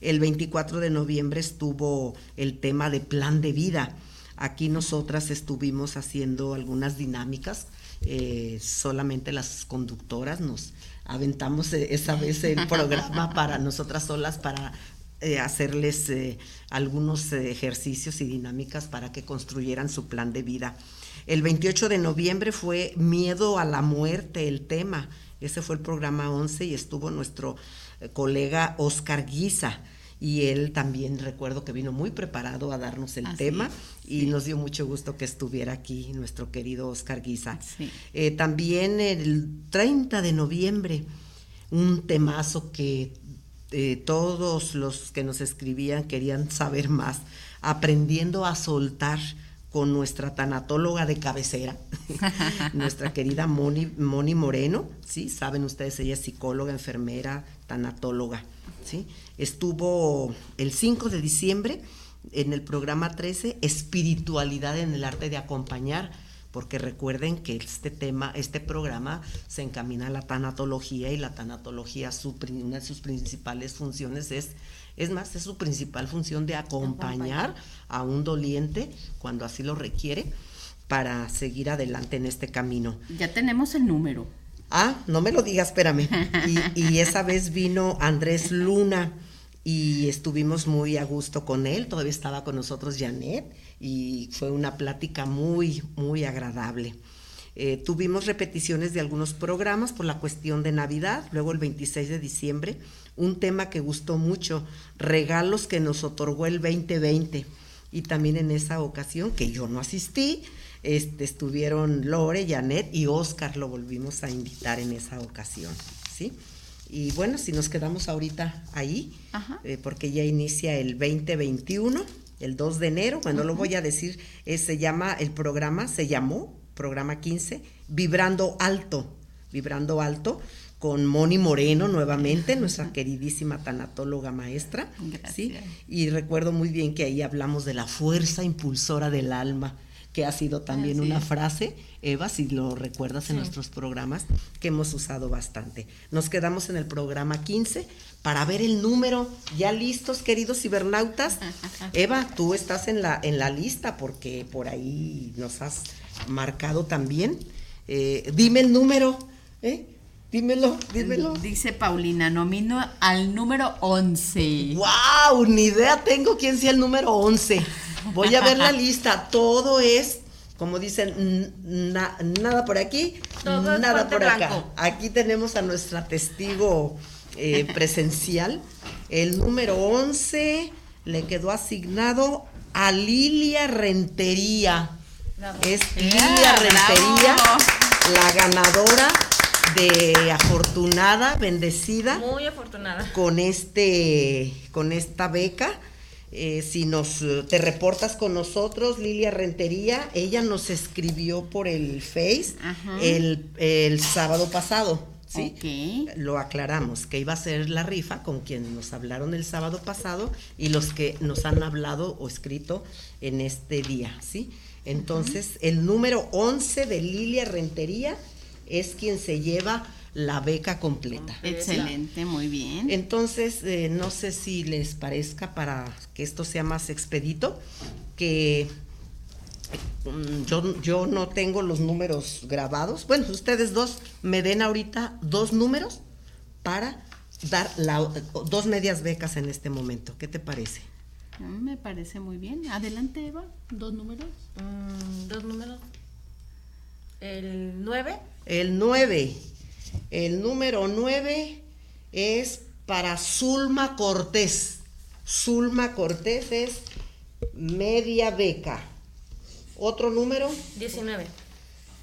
El 24 de noviembre estuvo el tema de plan de vida. Aquí nosotras estuvimos haciendo algunas dinámicas, eh, solamente las conductoras nos aventamos e-, esa vez el programa para nosotras solas para eh, hacerles eh, algunos ejercicios y dinámicas para que construyeran su plan de vida. El 28 de noviembre fue Miedo a la muerte el tema. Ese fue el programa 11 y estuvo nuestro colega Oscar Guisa y él también recuerdo que vino muy preparado a darnos el tema y nos dio mucho gusto que estuviera aquí nuestro querido Oscar Guisa. Eh, también el 30 de noviembre, un temazo que eh, todos los que nos escribían querían saber más, aprendiendo a soltar con nuestra tanatóloga de cabecera, nuestra querida Moni, Moni Moreno, ¿sí? Saben ustedes, ella es psicóloga, enfermera, tanatóloga, ¿sí? Estuvo el 5 de diciembre en el programa 13, Espiritualidad en el arte de acompañar, porque recuerden que este tema, este programa se encamina a la tanatología y la tanatología, su, una de sus principales funciones es, es más, es su principal función de acompañar a un doliente cuando así lo requiere para seguir adelante en este camino. Ya tenemos el número. Ah, no me lo digas, espérame. Y, y esa vez vino Andrés Luna y estuvimos muy a gusto con él, todavía estaba con nosotros Janet y fue una plática muy, muy agradable. Eh, tuvimos repeticiones de algunos programas por la cuestión de Navidad, luego el 26 de diciembre, un tema que gustó mucho, regalos que nos otorgó el 2020. Y también en esa ocasión, que yo no asistí, este, estuvieron Lore, Janet y Oscar, lo volvimos a invitar en esa ocasión, ¿sí? Y bueno, si nos quedamos ahorita ahí, eh, porque ya inicia el 2021, el 2 de enero, bueno, lo voy a decir, eh, se llama, el programa se llamó, programa 15, Vibrando Alto, Vibrando Alto, con Moni Moreno nuevamente, nuestra queridísima tanatóloga maestra, ¿sí? Y recuerdo muy bien que ahí hablamos de la fuerza impulsora del alma, que ha sido también una frase, Eva, si lo recuerdas en nuestros programas, que hemos usado bastante. Nos quedamos en el programa 15 para ver el número. ¿Ya listos, queridos cibernautas? Eva, tú estás en la, en la lista porque por ahí nos has marcado también. Eh, dime el número, ¿eh? Dímelo, dímelo. Dice Paulina, nomino al número 11. ¡Wow! Ni idea tengo quién sea el número 11. Voy a ver la lista. Todo es, como dicen, nada por aquí, nada por acá. Aquí tenemos a nuestra testigo eh, presencial. El número 11 le quedó asignado a Lilia Rentería. Es Lilia Rentería, la ganadora de afortunada, bendecida. Muy afortunada. Con este, con esta beca. Eh, si nos te reportas con nosotros, Lilia Rentería, ella nos escribió por el Face el, sábado pasado. ¿sí? Lo aclaramos, que iba a ser la rifa con quien nos hablaron el sábado pasado y los que nos han hablado o escrito en este día, ¿sí? Entonces, el número 11 de Lilia Rentería es quien se lleva la beca completa. Excelente, muy bien. Entonces, eh, no sé si les parezca para que esto sea más expedito, que mm, yo, yo no tengo los números grabados. Bueno, ustedes dos me den ahorita dos números para dar dos medias becas en este momento. ¿Qué te parece? Me parece muy bien. Adelante, Eva. ¿Dos números? Mm, dos números. El 9. El 9. El número 9 es para Zulma Cortés. Zulma Cortés es media beca. ¿Otro número? 19.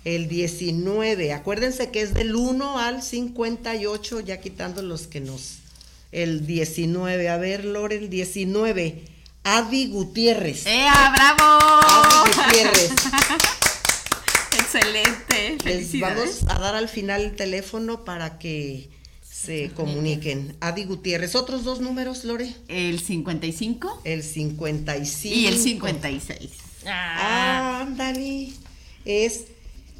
El 19. Acuérdense que es del 1 al 58, ya quitando los que nos... El 19. A ver, Lore, el 19. Adi Gutiérrez. ¡Ea, bravo! Adi Gutiérrez. Excelente. Les vamos a dar al final el teléfono para que se comuniquen. Adi Gutiérrez. ¿Otros dos números, Lore? El 55. El 55. Y el 56. Ah, ándale. Es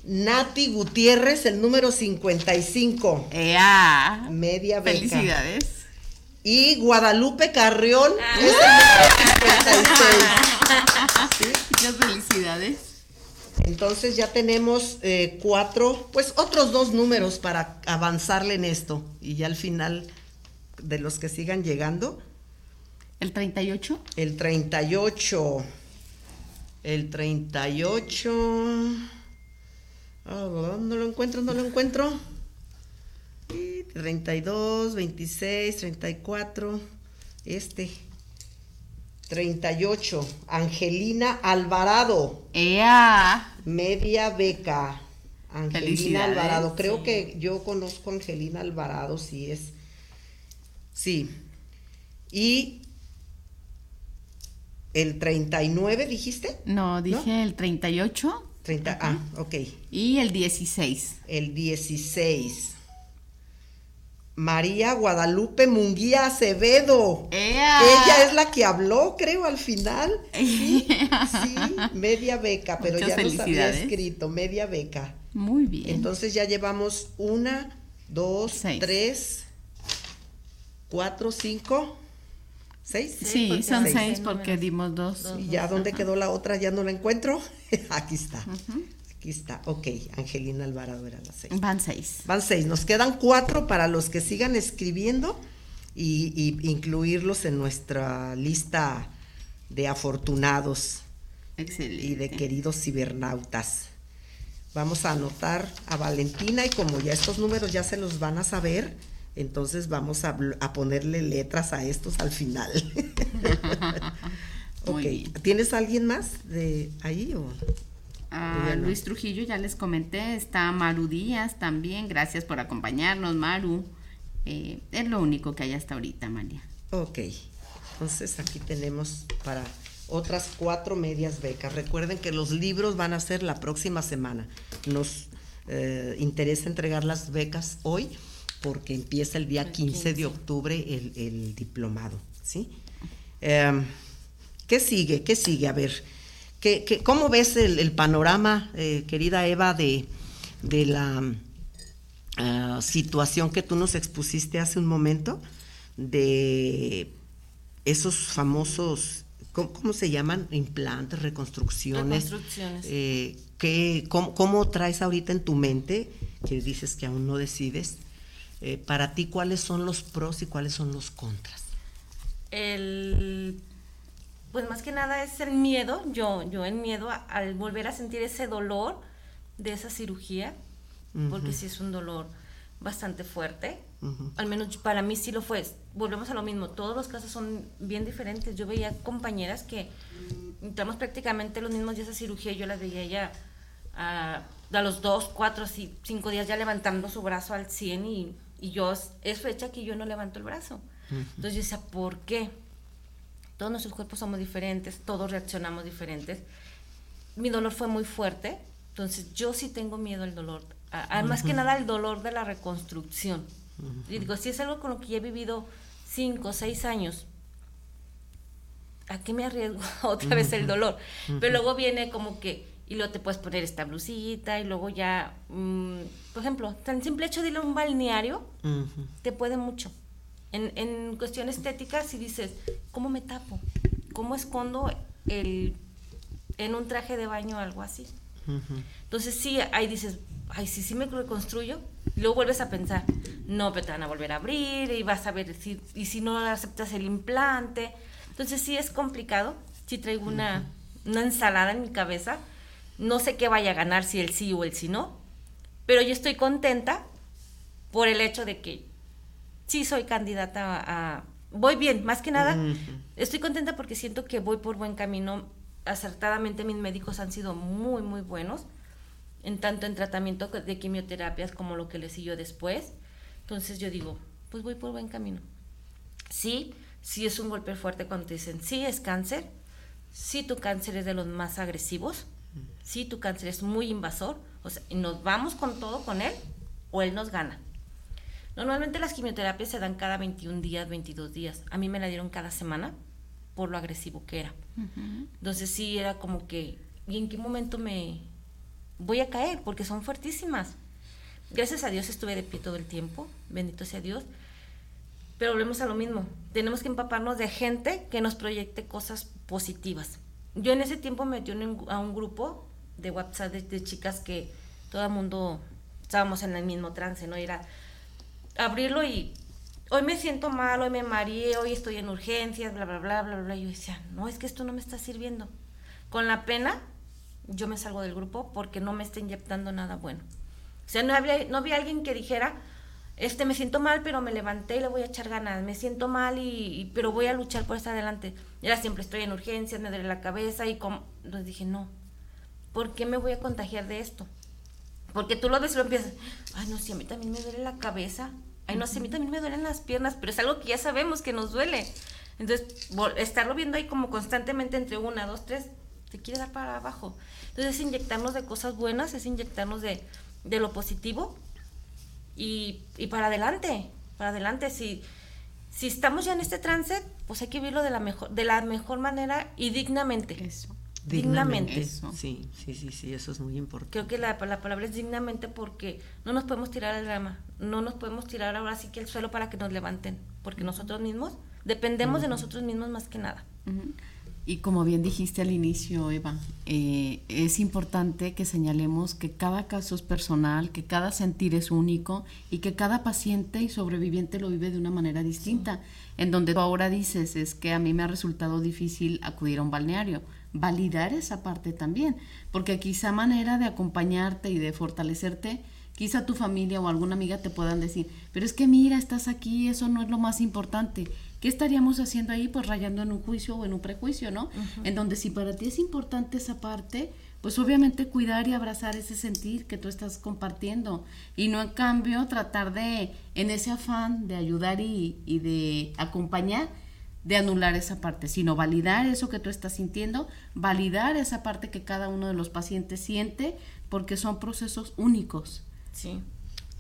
Nati Gutiérrez, el número 55. ¡Ea! Media beca. Felicidades. Y Guadalupe Carrión es el número 56. Muchas felicidades. Entonces ya tenemos eh, cuatro, pues otros dos números para avanzarle en esto. Y ya al final, de los que sigan llegando. ¿El 38? El 38. El 38. Oh, no lo encuentro, no lo encuentro. 32, 26, 34. Este. 38. Angelina Alvarado. ¡Ea! Media beca. Angelina Alvarado. Creo que yo conozco a Angelina Alvarado, sí es. Sí. Y el 39, dijiste. No, dije el 38. 30, ah, ok. Y el 16. El 16. María Guadalupe Munguía Acevedo. Ella es la que habló, creo, al final. Sí, sí media beca, pero ya nos había escrito, media beca. Muy bien. Entonces ya llevamos una, dos, tres, cuatro, cinco, seis. Sí, son seis, porque dimos dos. ¿Y ya dónde quedó la otra? Ya no la encuentro. Aquí está. Aquí está, ok, Angelina Alvarado era la seis. Van seis. Van seis, nos quedan cuatro para los que sigan escribiendo y, incluirlos en nuestra lista de afortunados y de queridos cibernautas. Vamos a anotar a Valentina y como ya estos números ya se los van a saber, entonces vamos a, ponerle letras a estos al final. ok, ¿tienes alguien más de ahí o...? A Luis Trujillo, ya les comenté, está Maru Díaz también, gracias por acompañarnos, Maru. Eh, es lo único que hay hasta ahorita, María. Ok, entonces aquí tenemos para otras cuatro medias becas. Recuerden que los libros van a ser la próxima semana. Nos eh, interesa entregar las becas hoy porque empieza el día 15, de octubre el, diplomado, ¿sí? Em, ¿Qué sigue? ¿Qué sigue? A ver, ¿Qué, cómo ves el, panorama, eh, querida Eva, de, la ah, situación que tú nos expusiste hace un momento, de esos famosos, ¿cómo, se llaman? Implantes, reconstrucciones. Reconstrucciones. Eh, cómo, traes ahorita en tu mente, que dices que aún no decides, eh, para ti cuáles son los pros y cuáles son los contras? El pues más que nada es el miedo, yo, yo el miedo al volver a sentir ese dolor de esa cirugía, porque sí es un dolor bastante fuerte, al menos para mí sí lo fue. Volvemos a lo mismo, todos los casos son bien diferentes. Yo veía compañeras que entramos prácticamente los mismos días a cirugía, yo las veía ya a, los dos, cuatro, cinco días ya levantando su brazo al 100 y, y yo, es fecha que yo no levanto el brazo. Entonces yo decía, ¿por qué? Todos nuestros cuerpos somos diferentes, todos reaccionamos diferentes. Mi dolor fue muy fuerte, entonces yo sí tengo miedo al dolor, más que nada al dolor de la reconstrucción. Y digo, si es algo con lo que he vivido cinco, seis años, ¿a qué me arriesgo otra vez el dolor? Pero luego viene como que, y luego te puedes poner esta blusita, y luego ya, mm, por ejemplo, tan simple hecho de ir a un balneario, te puede mucho. En, en cuestión estética, si dices, ¿cómo me tapo? ¿Cómo escondo el, en un traje de baño o algo así? Entonces sí, ahí dices, ay, sí, sí me reconstruyo. Luego vuelves a pensar, no, pero te van a volver a abrir y vas a ver si, y si no aceptas el implante. Entonces sí es complicado. Sí traigo una, una ensalada en mi cabeza. No sé qué vaya a ganar, si el sí o el si no. Pero yo estoy contenta por el hecho de que sí soy candidata a, voy bien, más que nada, estoy contenta porque siento que voy por buen camino. Acertadamente mis médicos han sido muy, muy buenos, en tanto en tratamiento de quimioterapias como lo que les siguió después. Entonces yo digo, pues voy por buen camino. Sí, sí es un golpe fuerte cuando te dicen, sí es cáncer, sí tu cáncer es de los más agresivos, sí tu cáncer es muy invasor, o sea, nos vamos con todo con él o él nos gana. Normalmente las quimioterapias se dan cada 21 días, 22 días. A mí me la dieron cada semana por lo agresivo que era. Entonces sí era como que, ¿y en qué momento me voy a caer? Porque son fuertísimas. Gracias a Dios estuve de pie todo el tiempo, bendito sea Dios. Pero volvemos a lo mismo, tenemos que empaparnos de gente que nos proyecte cosas positivas. Yo en ese tiempo me metí a un grupo de WhatsApp de, de chicas que todo el mundo estábamos en el mismo trance, ¿no? Era, abrirlo y hoy me siento mal, hoy me mareé, hoy estoy en urgencias, bla, bla, bla, bla, bla. Yo decía, no, es que esto no me está sirviendo. Con la pena, yo me salgo del grupo porque no me está inyectando nada bueno. O sea, no había, no había alguien que dijera, este, me siento mal, pero me levanté y le voy a echar ganas. Me siento mal, y, pero voy a luchar por estar adelante. Era siempre estoy en urgencias, me duele la cabeza y como... Entonces dije, no, ¿por qué me voy a contagiar de esto? Porque tú lo ves y lo empiezas, ay, no, si a mí también me duele la cabeza, ay, no sé, a mí también me duelen las piernas, pero es algo que ya sabemos que nos duele. Entonces, estarlo viendo ahí como constantemente entre una, dos, tres, te quiere dar para abajo. Entonces, es inyectarnos de cosas buenas, es inyectarnos de, de lo positivo y, y para adelante, para adelante. Si, si estamos ya en este trance, pues hay que vivirlo de la mejor, de la mejor manera y dignamente. Eso. Dignamente. Sí, sí, sí, sí, eso es muy importante. Creo que la, la palabra es dignamente porque no nos podemos tirar al drama, no nos podemos tirar ahora sí que el suelo para que nos levanten, porque nosotros mismos dependemos de nosotros mismos más que nada. Y como bien dijiste al inicio, Eva, eh, es importante que señalemos que cada caso es personal, que cada sentir es único y que cada paciente y sobreviviente lo vive de una manera distinta. En donde tú ahora dices es que a mí me ha resultado difícil acudir a un balneario. Validar esa parte también, porque quizá manera de acompañarte y de fortalecerte quizá tu familia o alguna amiga te puedan decir, pero es que mira, estás aquí, eso no es lo más importante. ¿Qué estaríamos haciendo ahí? Pues rayando en un juicio o en un prejuicio, ¿no? En donde si para ti es importante esa parte, pues obviamente cuidar y abrazar ese sentir que tú estás compartiendo y no en cambio tratar de, en ese afán de ayudar y, y de acompañar, de anular esa parte, sino validar eso que tú estás sintiendo, validar esa parte que cada uno de los pacientes siente, porque son procesos únicos. Sí.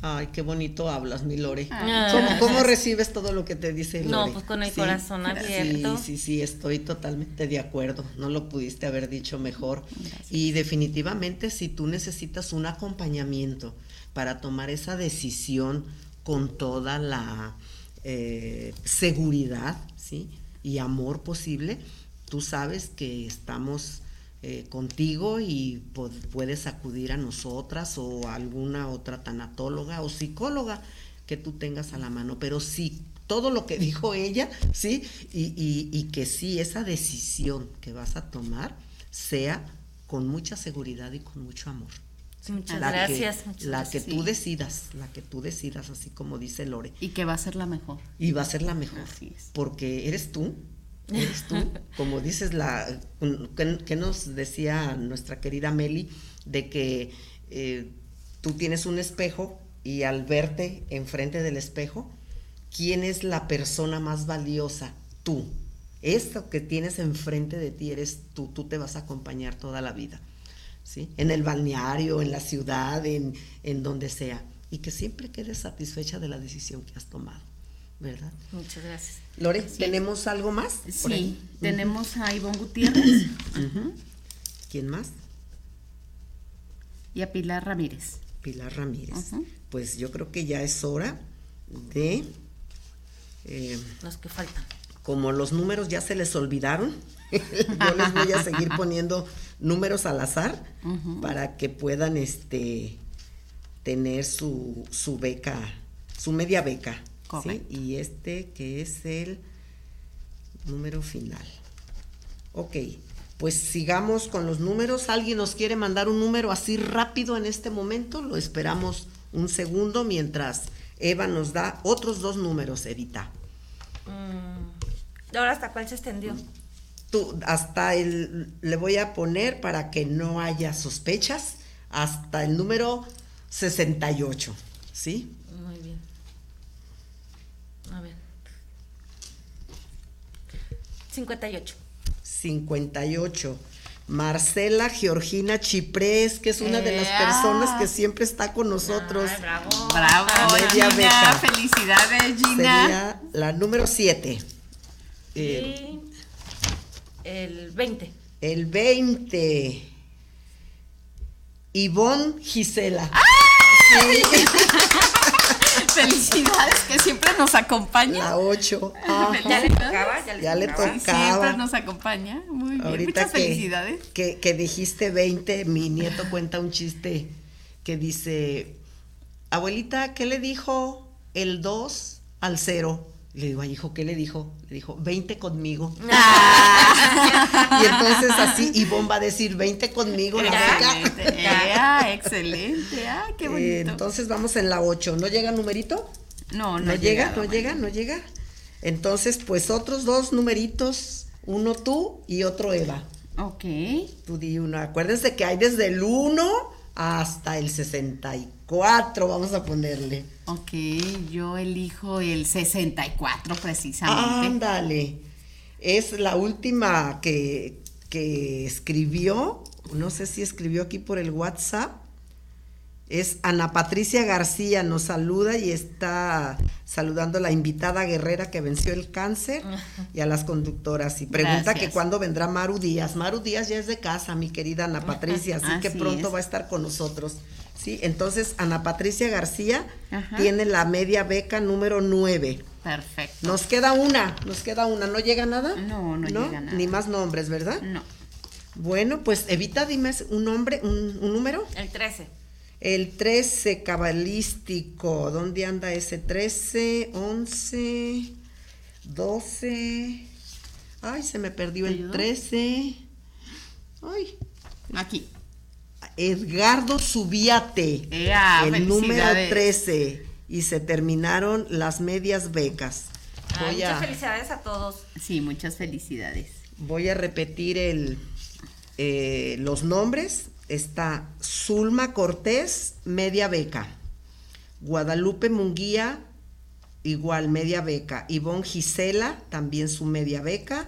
Ay, qué bonito hablas, mi Lore. Ah, ¿Cómo, recibes todo lo que te dice No, Lore? pues con el corazón abierto. Sí, sí, sí, estoy totalmente de acuerdo. No lo pudiste haber dicho mejor. Y definitivamente, si tú necesitas un acompañamiento para tomar esa decisión con toda la eh, seguridad, ¿sí? Y amor posible, tú sabes que estamos eh, contigo y puedes acudir a nosotras o a alguna otra tanatóloga o psicóloga que tú tengas a la mano. Pero sí, todo lo que dijo ella, sí, y, y- y que sí, esa decisión que vas a tomar sea con mucha seguridad y con mucho amor. Muchas La que- gracias, muchas la gracias. que tú Sí. decidas, la que tú decidas, así como dice Lore. Y que va a ser la mejor. Y va a ser la mejor. Porque eres tú. Eres tú. Como dices, la que, que nos decía nuestra querida Meli, de que eh, tú tienes un espejo y al verte enfrente del espejo, ¿quién es la persona más valiosa? Tú. Esto que tienes enfrente de ti eres tú. Tú te vas a acompañar toda la vida. ¿Sí? En el balneario, en la ciudad, en, en donde sea. Y que siempre quedes satisfecha de la decisión que has tomado, ¿verdad? Muchas gracias. Lore, ¿tenemos algo más? Sí, tenemos a Ivonne Gutiérrez. ¿Quién más? y a Pilar Ramírez. Pilar Ramírez. Pues yo creo que ya es hora de... eh, Los que faltan. como los números ya se les olvidaron, yo les voy a seguir poniendo números al azar para que puedan este tener su, su beca, su media beca. ¿sí? Y este que es el número final. Ok, pues sigamos con los números. ¿Alguien nos quiere mandar un número así rápido en este momento? Lo esperamos un segundo mientras Eva nos da otros dos números, Evita. Mm, ¿Ahora hasta cuál se extendió? Tú, hasta el, le voy a poner para que no haya sospechas, hasta el número 68, ¿sí? Muy bien. A ver. 58. 58. Marcela Georgina Chiprés, que es una de las personas que siempre está con nosotros. bravo. Bravo, Media Gina. beca. Felicidades, Gina. Sería la número 7. Y el 20. el 20. Ivonne Gisela. Sí, Felicidades, que siempre nos acompaña. la 8. Ya le tocaba, ya le Ya le tocaba. Siempre nos acompaña. Muy bien. Ahorita Muchas que, felicidades. Que, que dijiste 20, mi nieto cuenta un chiste que dice, abuelita, ¿qué le dijo el 2 al 0? Le digo, ay hijo, ¿qué le dijo? Le dijo, 20 conmigo. y entonces así Ivonne va a decir 20 conmigo. la. Excelente. Excelente. Ah, qué bonito. Eh, entonces vamos en la 8. ¿No llega numerito? no, no, No, llega, llegado, no llega, no llega. Entonces, pues otros dos numeritos, uno tú y otro Eva. Ok. Tú di uno. Acuérdense que hay desde el 1 hasta el 64, vamos a ponerle. Ok, yo elijo el 64 precisamente. Ándale. es la última que, que escribió, no sé si escribió aquí por el WhatsApp, es Ana Patricia García, nos saluda y está saludando a la invitada guerrera que venció el cáncer y a las conductoras. Y pregunta Gracias. que cuándo vendrá Maru Díaz. Maru Díaz ya es de casa, mi querida Ana Patricia, así, que pronto es. va a estar con nosotros. Sí, entonces Ana Patricia García Ajá. tiene la media beca número 9. Perfecto. Nos queda una, nos queda una. ¿No llega nada? No, no llega nada. Ni más nombres, ¿verdad? No. Bueno, pues Evita, dime un nombre, un, un número. El 13. El 13 cabalístico, ¿dónde anda ese 13, 11, 12? Ay, se me perdió ¿Te el ayudó? 13. Ay, Aquí. Edgardo Subiate, Ea, el número felicidades. 13. Y se terminaron las medias becas. Ay, muchas a, felicidades a todos. Sí, muchas felicidades. voy a repetir el, eh, los nombres. Está Zulma Cortés, media beca. Guadalupe Munguía, igual media beca. Ivonne Gisela, también su media beca.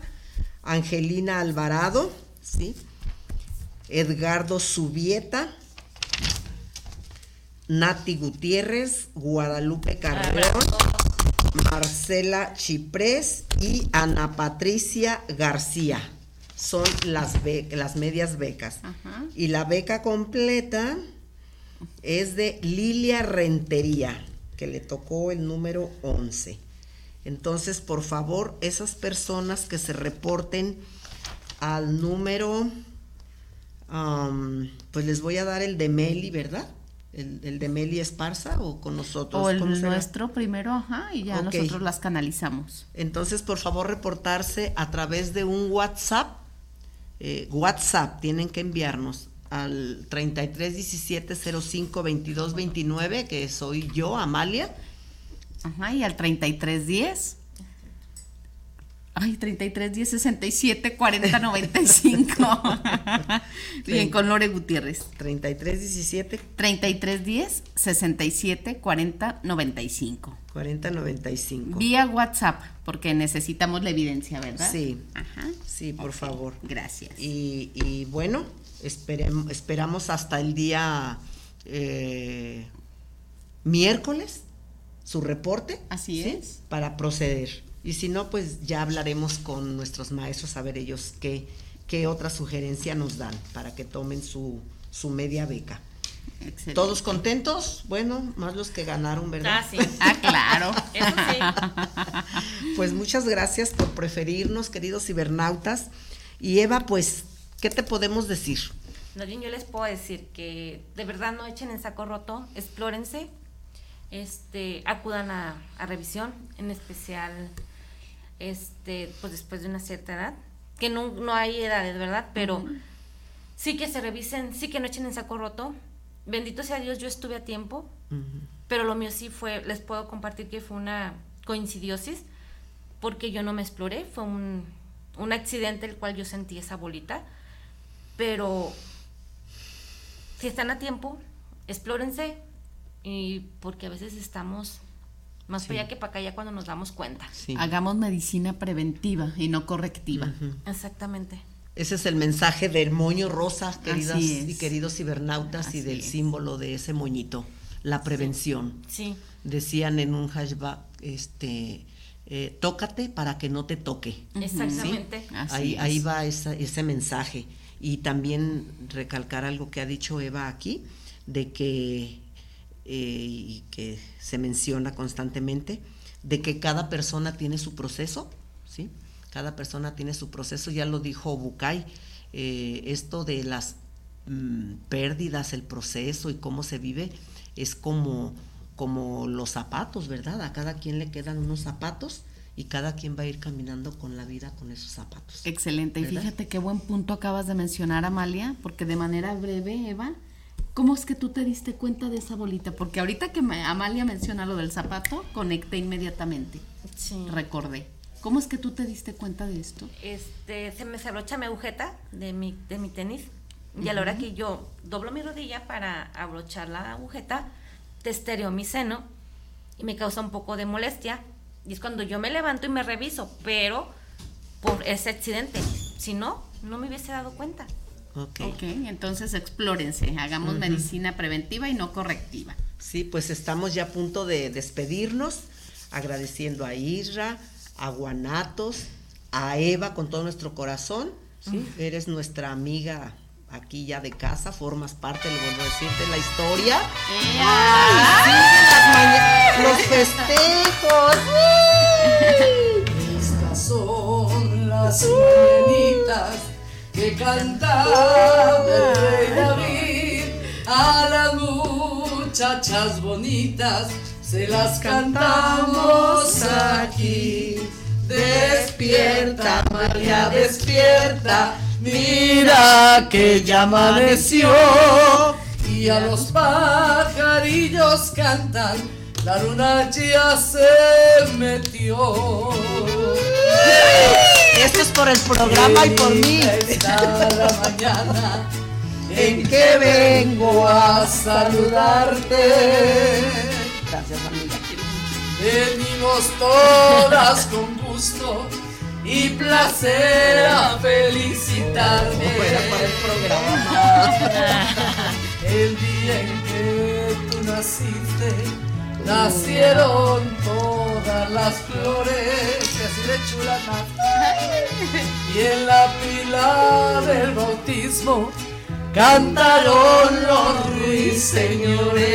Angelina Alvarado, ¿sí? Edgardo Subieta. Nati Gutiérrez, Guadalupe Carreón, Marcela Chiprés y Ana Patricia García. Son las, be- las medias becas. Ajá. Y la beca completa es de Lilia Rentería, que le tocó el número 11. Entonces, por favor, esas personas que se reporten al número, pues les voy a dar el de Meli, ¿verdad? El, el de Meli Esparza o con nosotros. O el nuestro primero, ajá, y ya nosotros las canalizamos. Entonces, por favor, reportarse a través de un WhatsApp. Eh, WhatsApp tienen que enviarnos al 3317052229, que soy yo, Amalia. Ajá, y al 3310. Ay, 3310 67 40 95. Bien, con Lore Gutiérrez. 3317 3310 67 40 95. 4095. Vía WhatsApp, porque necesitamos la evidencia, ¿verdad? Sí, Ajá. sí, por favor. Gracias. Y, y bueno, esperem- esperamos hasta el día eh, miércoles su reporte. Así ¿sí? es. Para proceder. Y si no, pues ya hablaremos con nuestros maestros a ver ellos qué, qué otra sugerencia nos dan para que tomen su, su media beca. Excelente. ¿Todos contentos? Bueno, más los que ganaron, ¿verdad? Ah, sí. Ah, claro. Eso sí. Pues muchas gracias por preferirnos, queridos cibernautas. Y Eva, pues, ¿qué te podemos decir? No, yo les puedo decir que de verdad no echen en saco roto, explórense, este, acudan a, a revisión, en especial este, pues después de una cierta edad, que no, no hay edades, ¿verdad? Pero sí que se revisen, sí que no echen en saco roto. Bendito sea Dios, yo estuve a tiempo, pero lo mío sí fue, les puedo compartir que fue una coincidiosis, porque yo no me exploré, fue un, un accidente el cual yo sentí esa bolita, pero si están a tiempo, explórense, y porque a veces estamos más para allá que para acá ya cuando nos damos cuenta. Sí. Hagamos medicina preventiva y no correctiva. Exactamente. Ese es el mensaje del moño rosa, queridas y queridos cibernautas, y del es. símbolo de ese moñito, la prevención. Sí. Decían en un hashback, este, eh, tócate para que no te toque. Exactamente. Así Ahí, es. ahí va esa- ese mensaje. Y también recalcar algo que ha dicho Eva aquí, de que, eh, y que se menciona constantemente, de que cada persona tiene su proceso, ¿sí? Cada persona tiene su proceso, ya lo dijo Bucay, eh, esto de las mm, pérdidas, el proceso y cómo se vive, es como, como los zapatos, ¿verdad? A cada quien le quedan unos zapatos y cada quien va a ir caminando con la vida con esos zapatos. Excelente. Y fíjate qué buen punto acabas de mencionar, Amalia, porque de manera breve, Eva, ¿cómo es que tú te diste cuenta de esa bolita? Porque ahorita que me- Amalia menciona lo del zapato, conecté inmediatamente. Sí. Recordé. ¿Cómo es que tú te diste cuenta de esto? Este, se me se abrocha mi agujeta de mi, de mi tenis y a la hora que yo doblo mi rodilla para abrochar la agujeta, testereo mi seno y me causa un poco de molestia. Y es cuando yo me levanto y me reviso, pero por ese accidente. Si no, no me hubiese dado cuenta. Ok. Ok, entonces explórense, hagamos medicina preventiva y no correctiva. Sí, pues estamos ya a punto de despedirnos, agradeciendo a Isra, a Guanatos, a Eva con todo nuestro corazón. ¿sí? Eres nuestra amiga aquí ya de casa, formas parte, le vuelvo a decir, de la historia. ¡Ay, las los festejos! Estas son las mañanitas que cantaba el rey a las muchachas bonitas. Se las cantamos aquí. Despierta, María, despierta. Mira que ya amaneció. Y a los pajarillos cantan. La luna ya se metió. Esto es por el programa y por mí. La mañana en que vengo a saludarte. Gracias, amiga. Venimos todas con gusto y placer a felicitarte. para el programa. El día en que tú naciste, nacieron todas las flores, que así de chulas más. Y en la pila del bautismo cantaron los ruiseñores.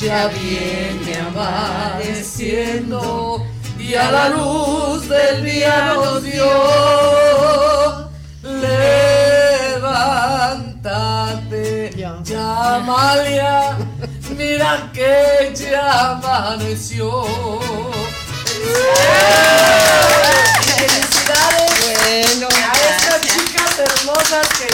Ya viene amaneciendo y a la luz del día nos dio. Levántate, Amalia, mira que ya amaneció. Felicidades Bueno, a estas chicas hermosas que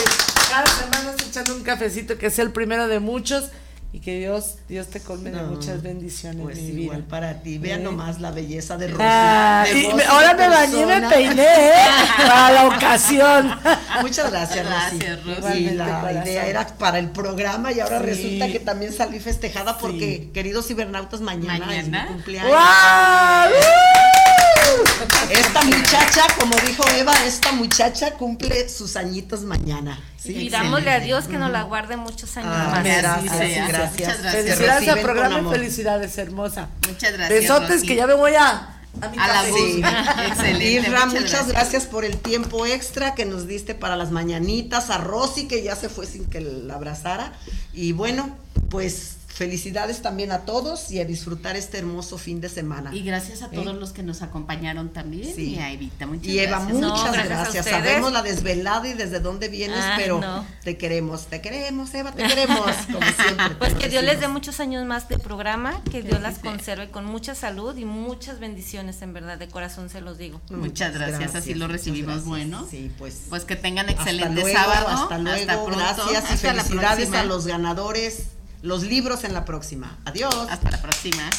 cada semana se echan un cafecito que es el primero de muchos y que Dios, Dios te colme de muchas bendiciones, Pues mi vida. igual para ti. Vean ¿Eh? nomás la belleza de Rosy. Ah, de Rosy ahora me bañé y me peiné ¿eh? para la ocasión. Muchas gracias, Rosy. Gracias, Rosy. Y la corazón. idea era para el programa y ahora Sí. resulta que también salí festejada porque, queridos cibernautas, mañana, Mañana. es mi cumpleaños. ¡Guau! Esta muchacha, como dijo Eva, esta muchacha cumple sus añitos mañana. ¿sí? Y dámosle a Dios que nos la guarde muchos años Ah, más. gracias, sea. gracias. Muchas gracias. Felicidades al programa y felicidades, hermosa. Muchas gracias. Besotes Rosy. que ya me voy a, a mi A la voz. Excelente. Irra, muchas, muchas gracias. por el tiempo extra que nos diste para las mañanitas. A Rosy, que ya se fue sin que la abrazara. Y bueno, pues felicidades también a todos y a disfrutar este hermoso fin de semana. Y gracias a todos ¿Eh? los que nos acompañaron también. Sí. Y a Evita, muchas Y Eva, gracias. muchas No, gracias. Sabemos la desvelada y desde dónde vienes, Ah, pero no. te queremos, te queremos, Eva, te queremos, como siempre. Pues que Dios les dé muchos años más de programa, que Dios las conserve con mucha salud y muchas bendiciones, en verdad, de corazón se los digo. Muchas gracias, así lo recibimos. Bueno, Sí, pues. pues que tengan Hasta excelente luego, sábado. Hasta luego, pronto, gracias y hasta felicidades a los ganadores, los libros en la próxima. Adiós. Hasta la próxima.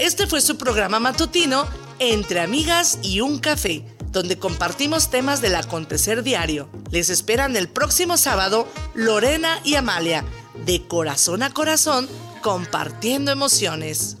Este fue su programa matutino Entre Amigas y un Café, donde compartimos temas del acontecer diario. Les esperan el próximo sábado Lorena y Amalia, de corazón a corazón, compartiendo emociones.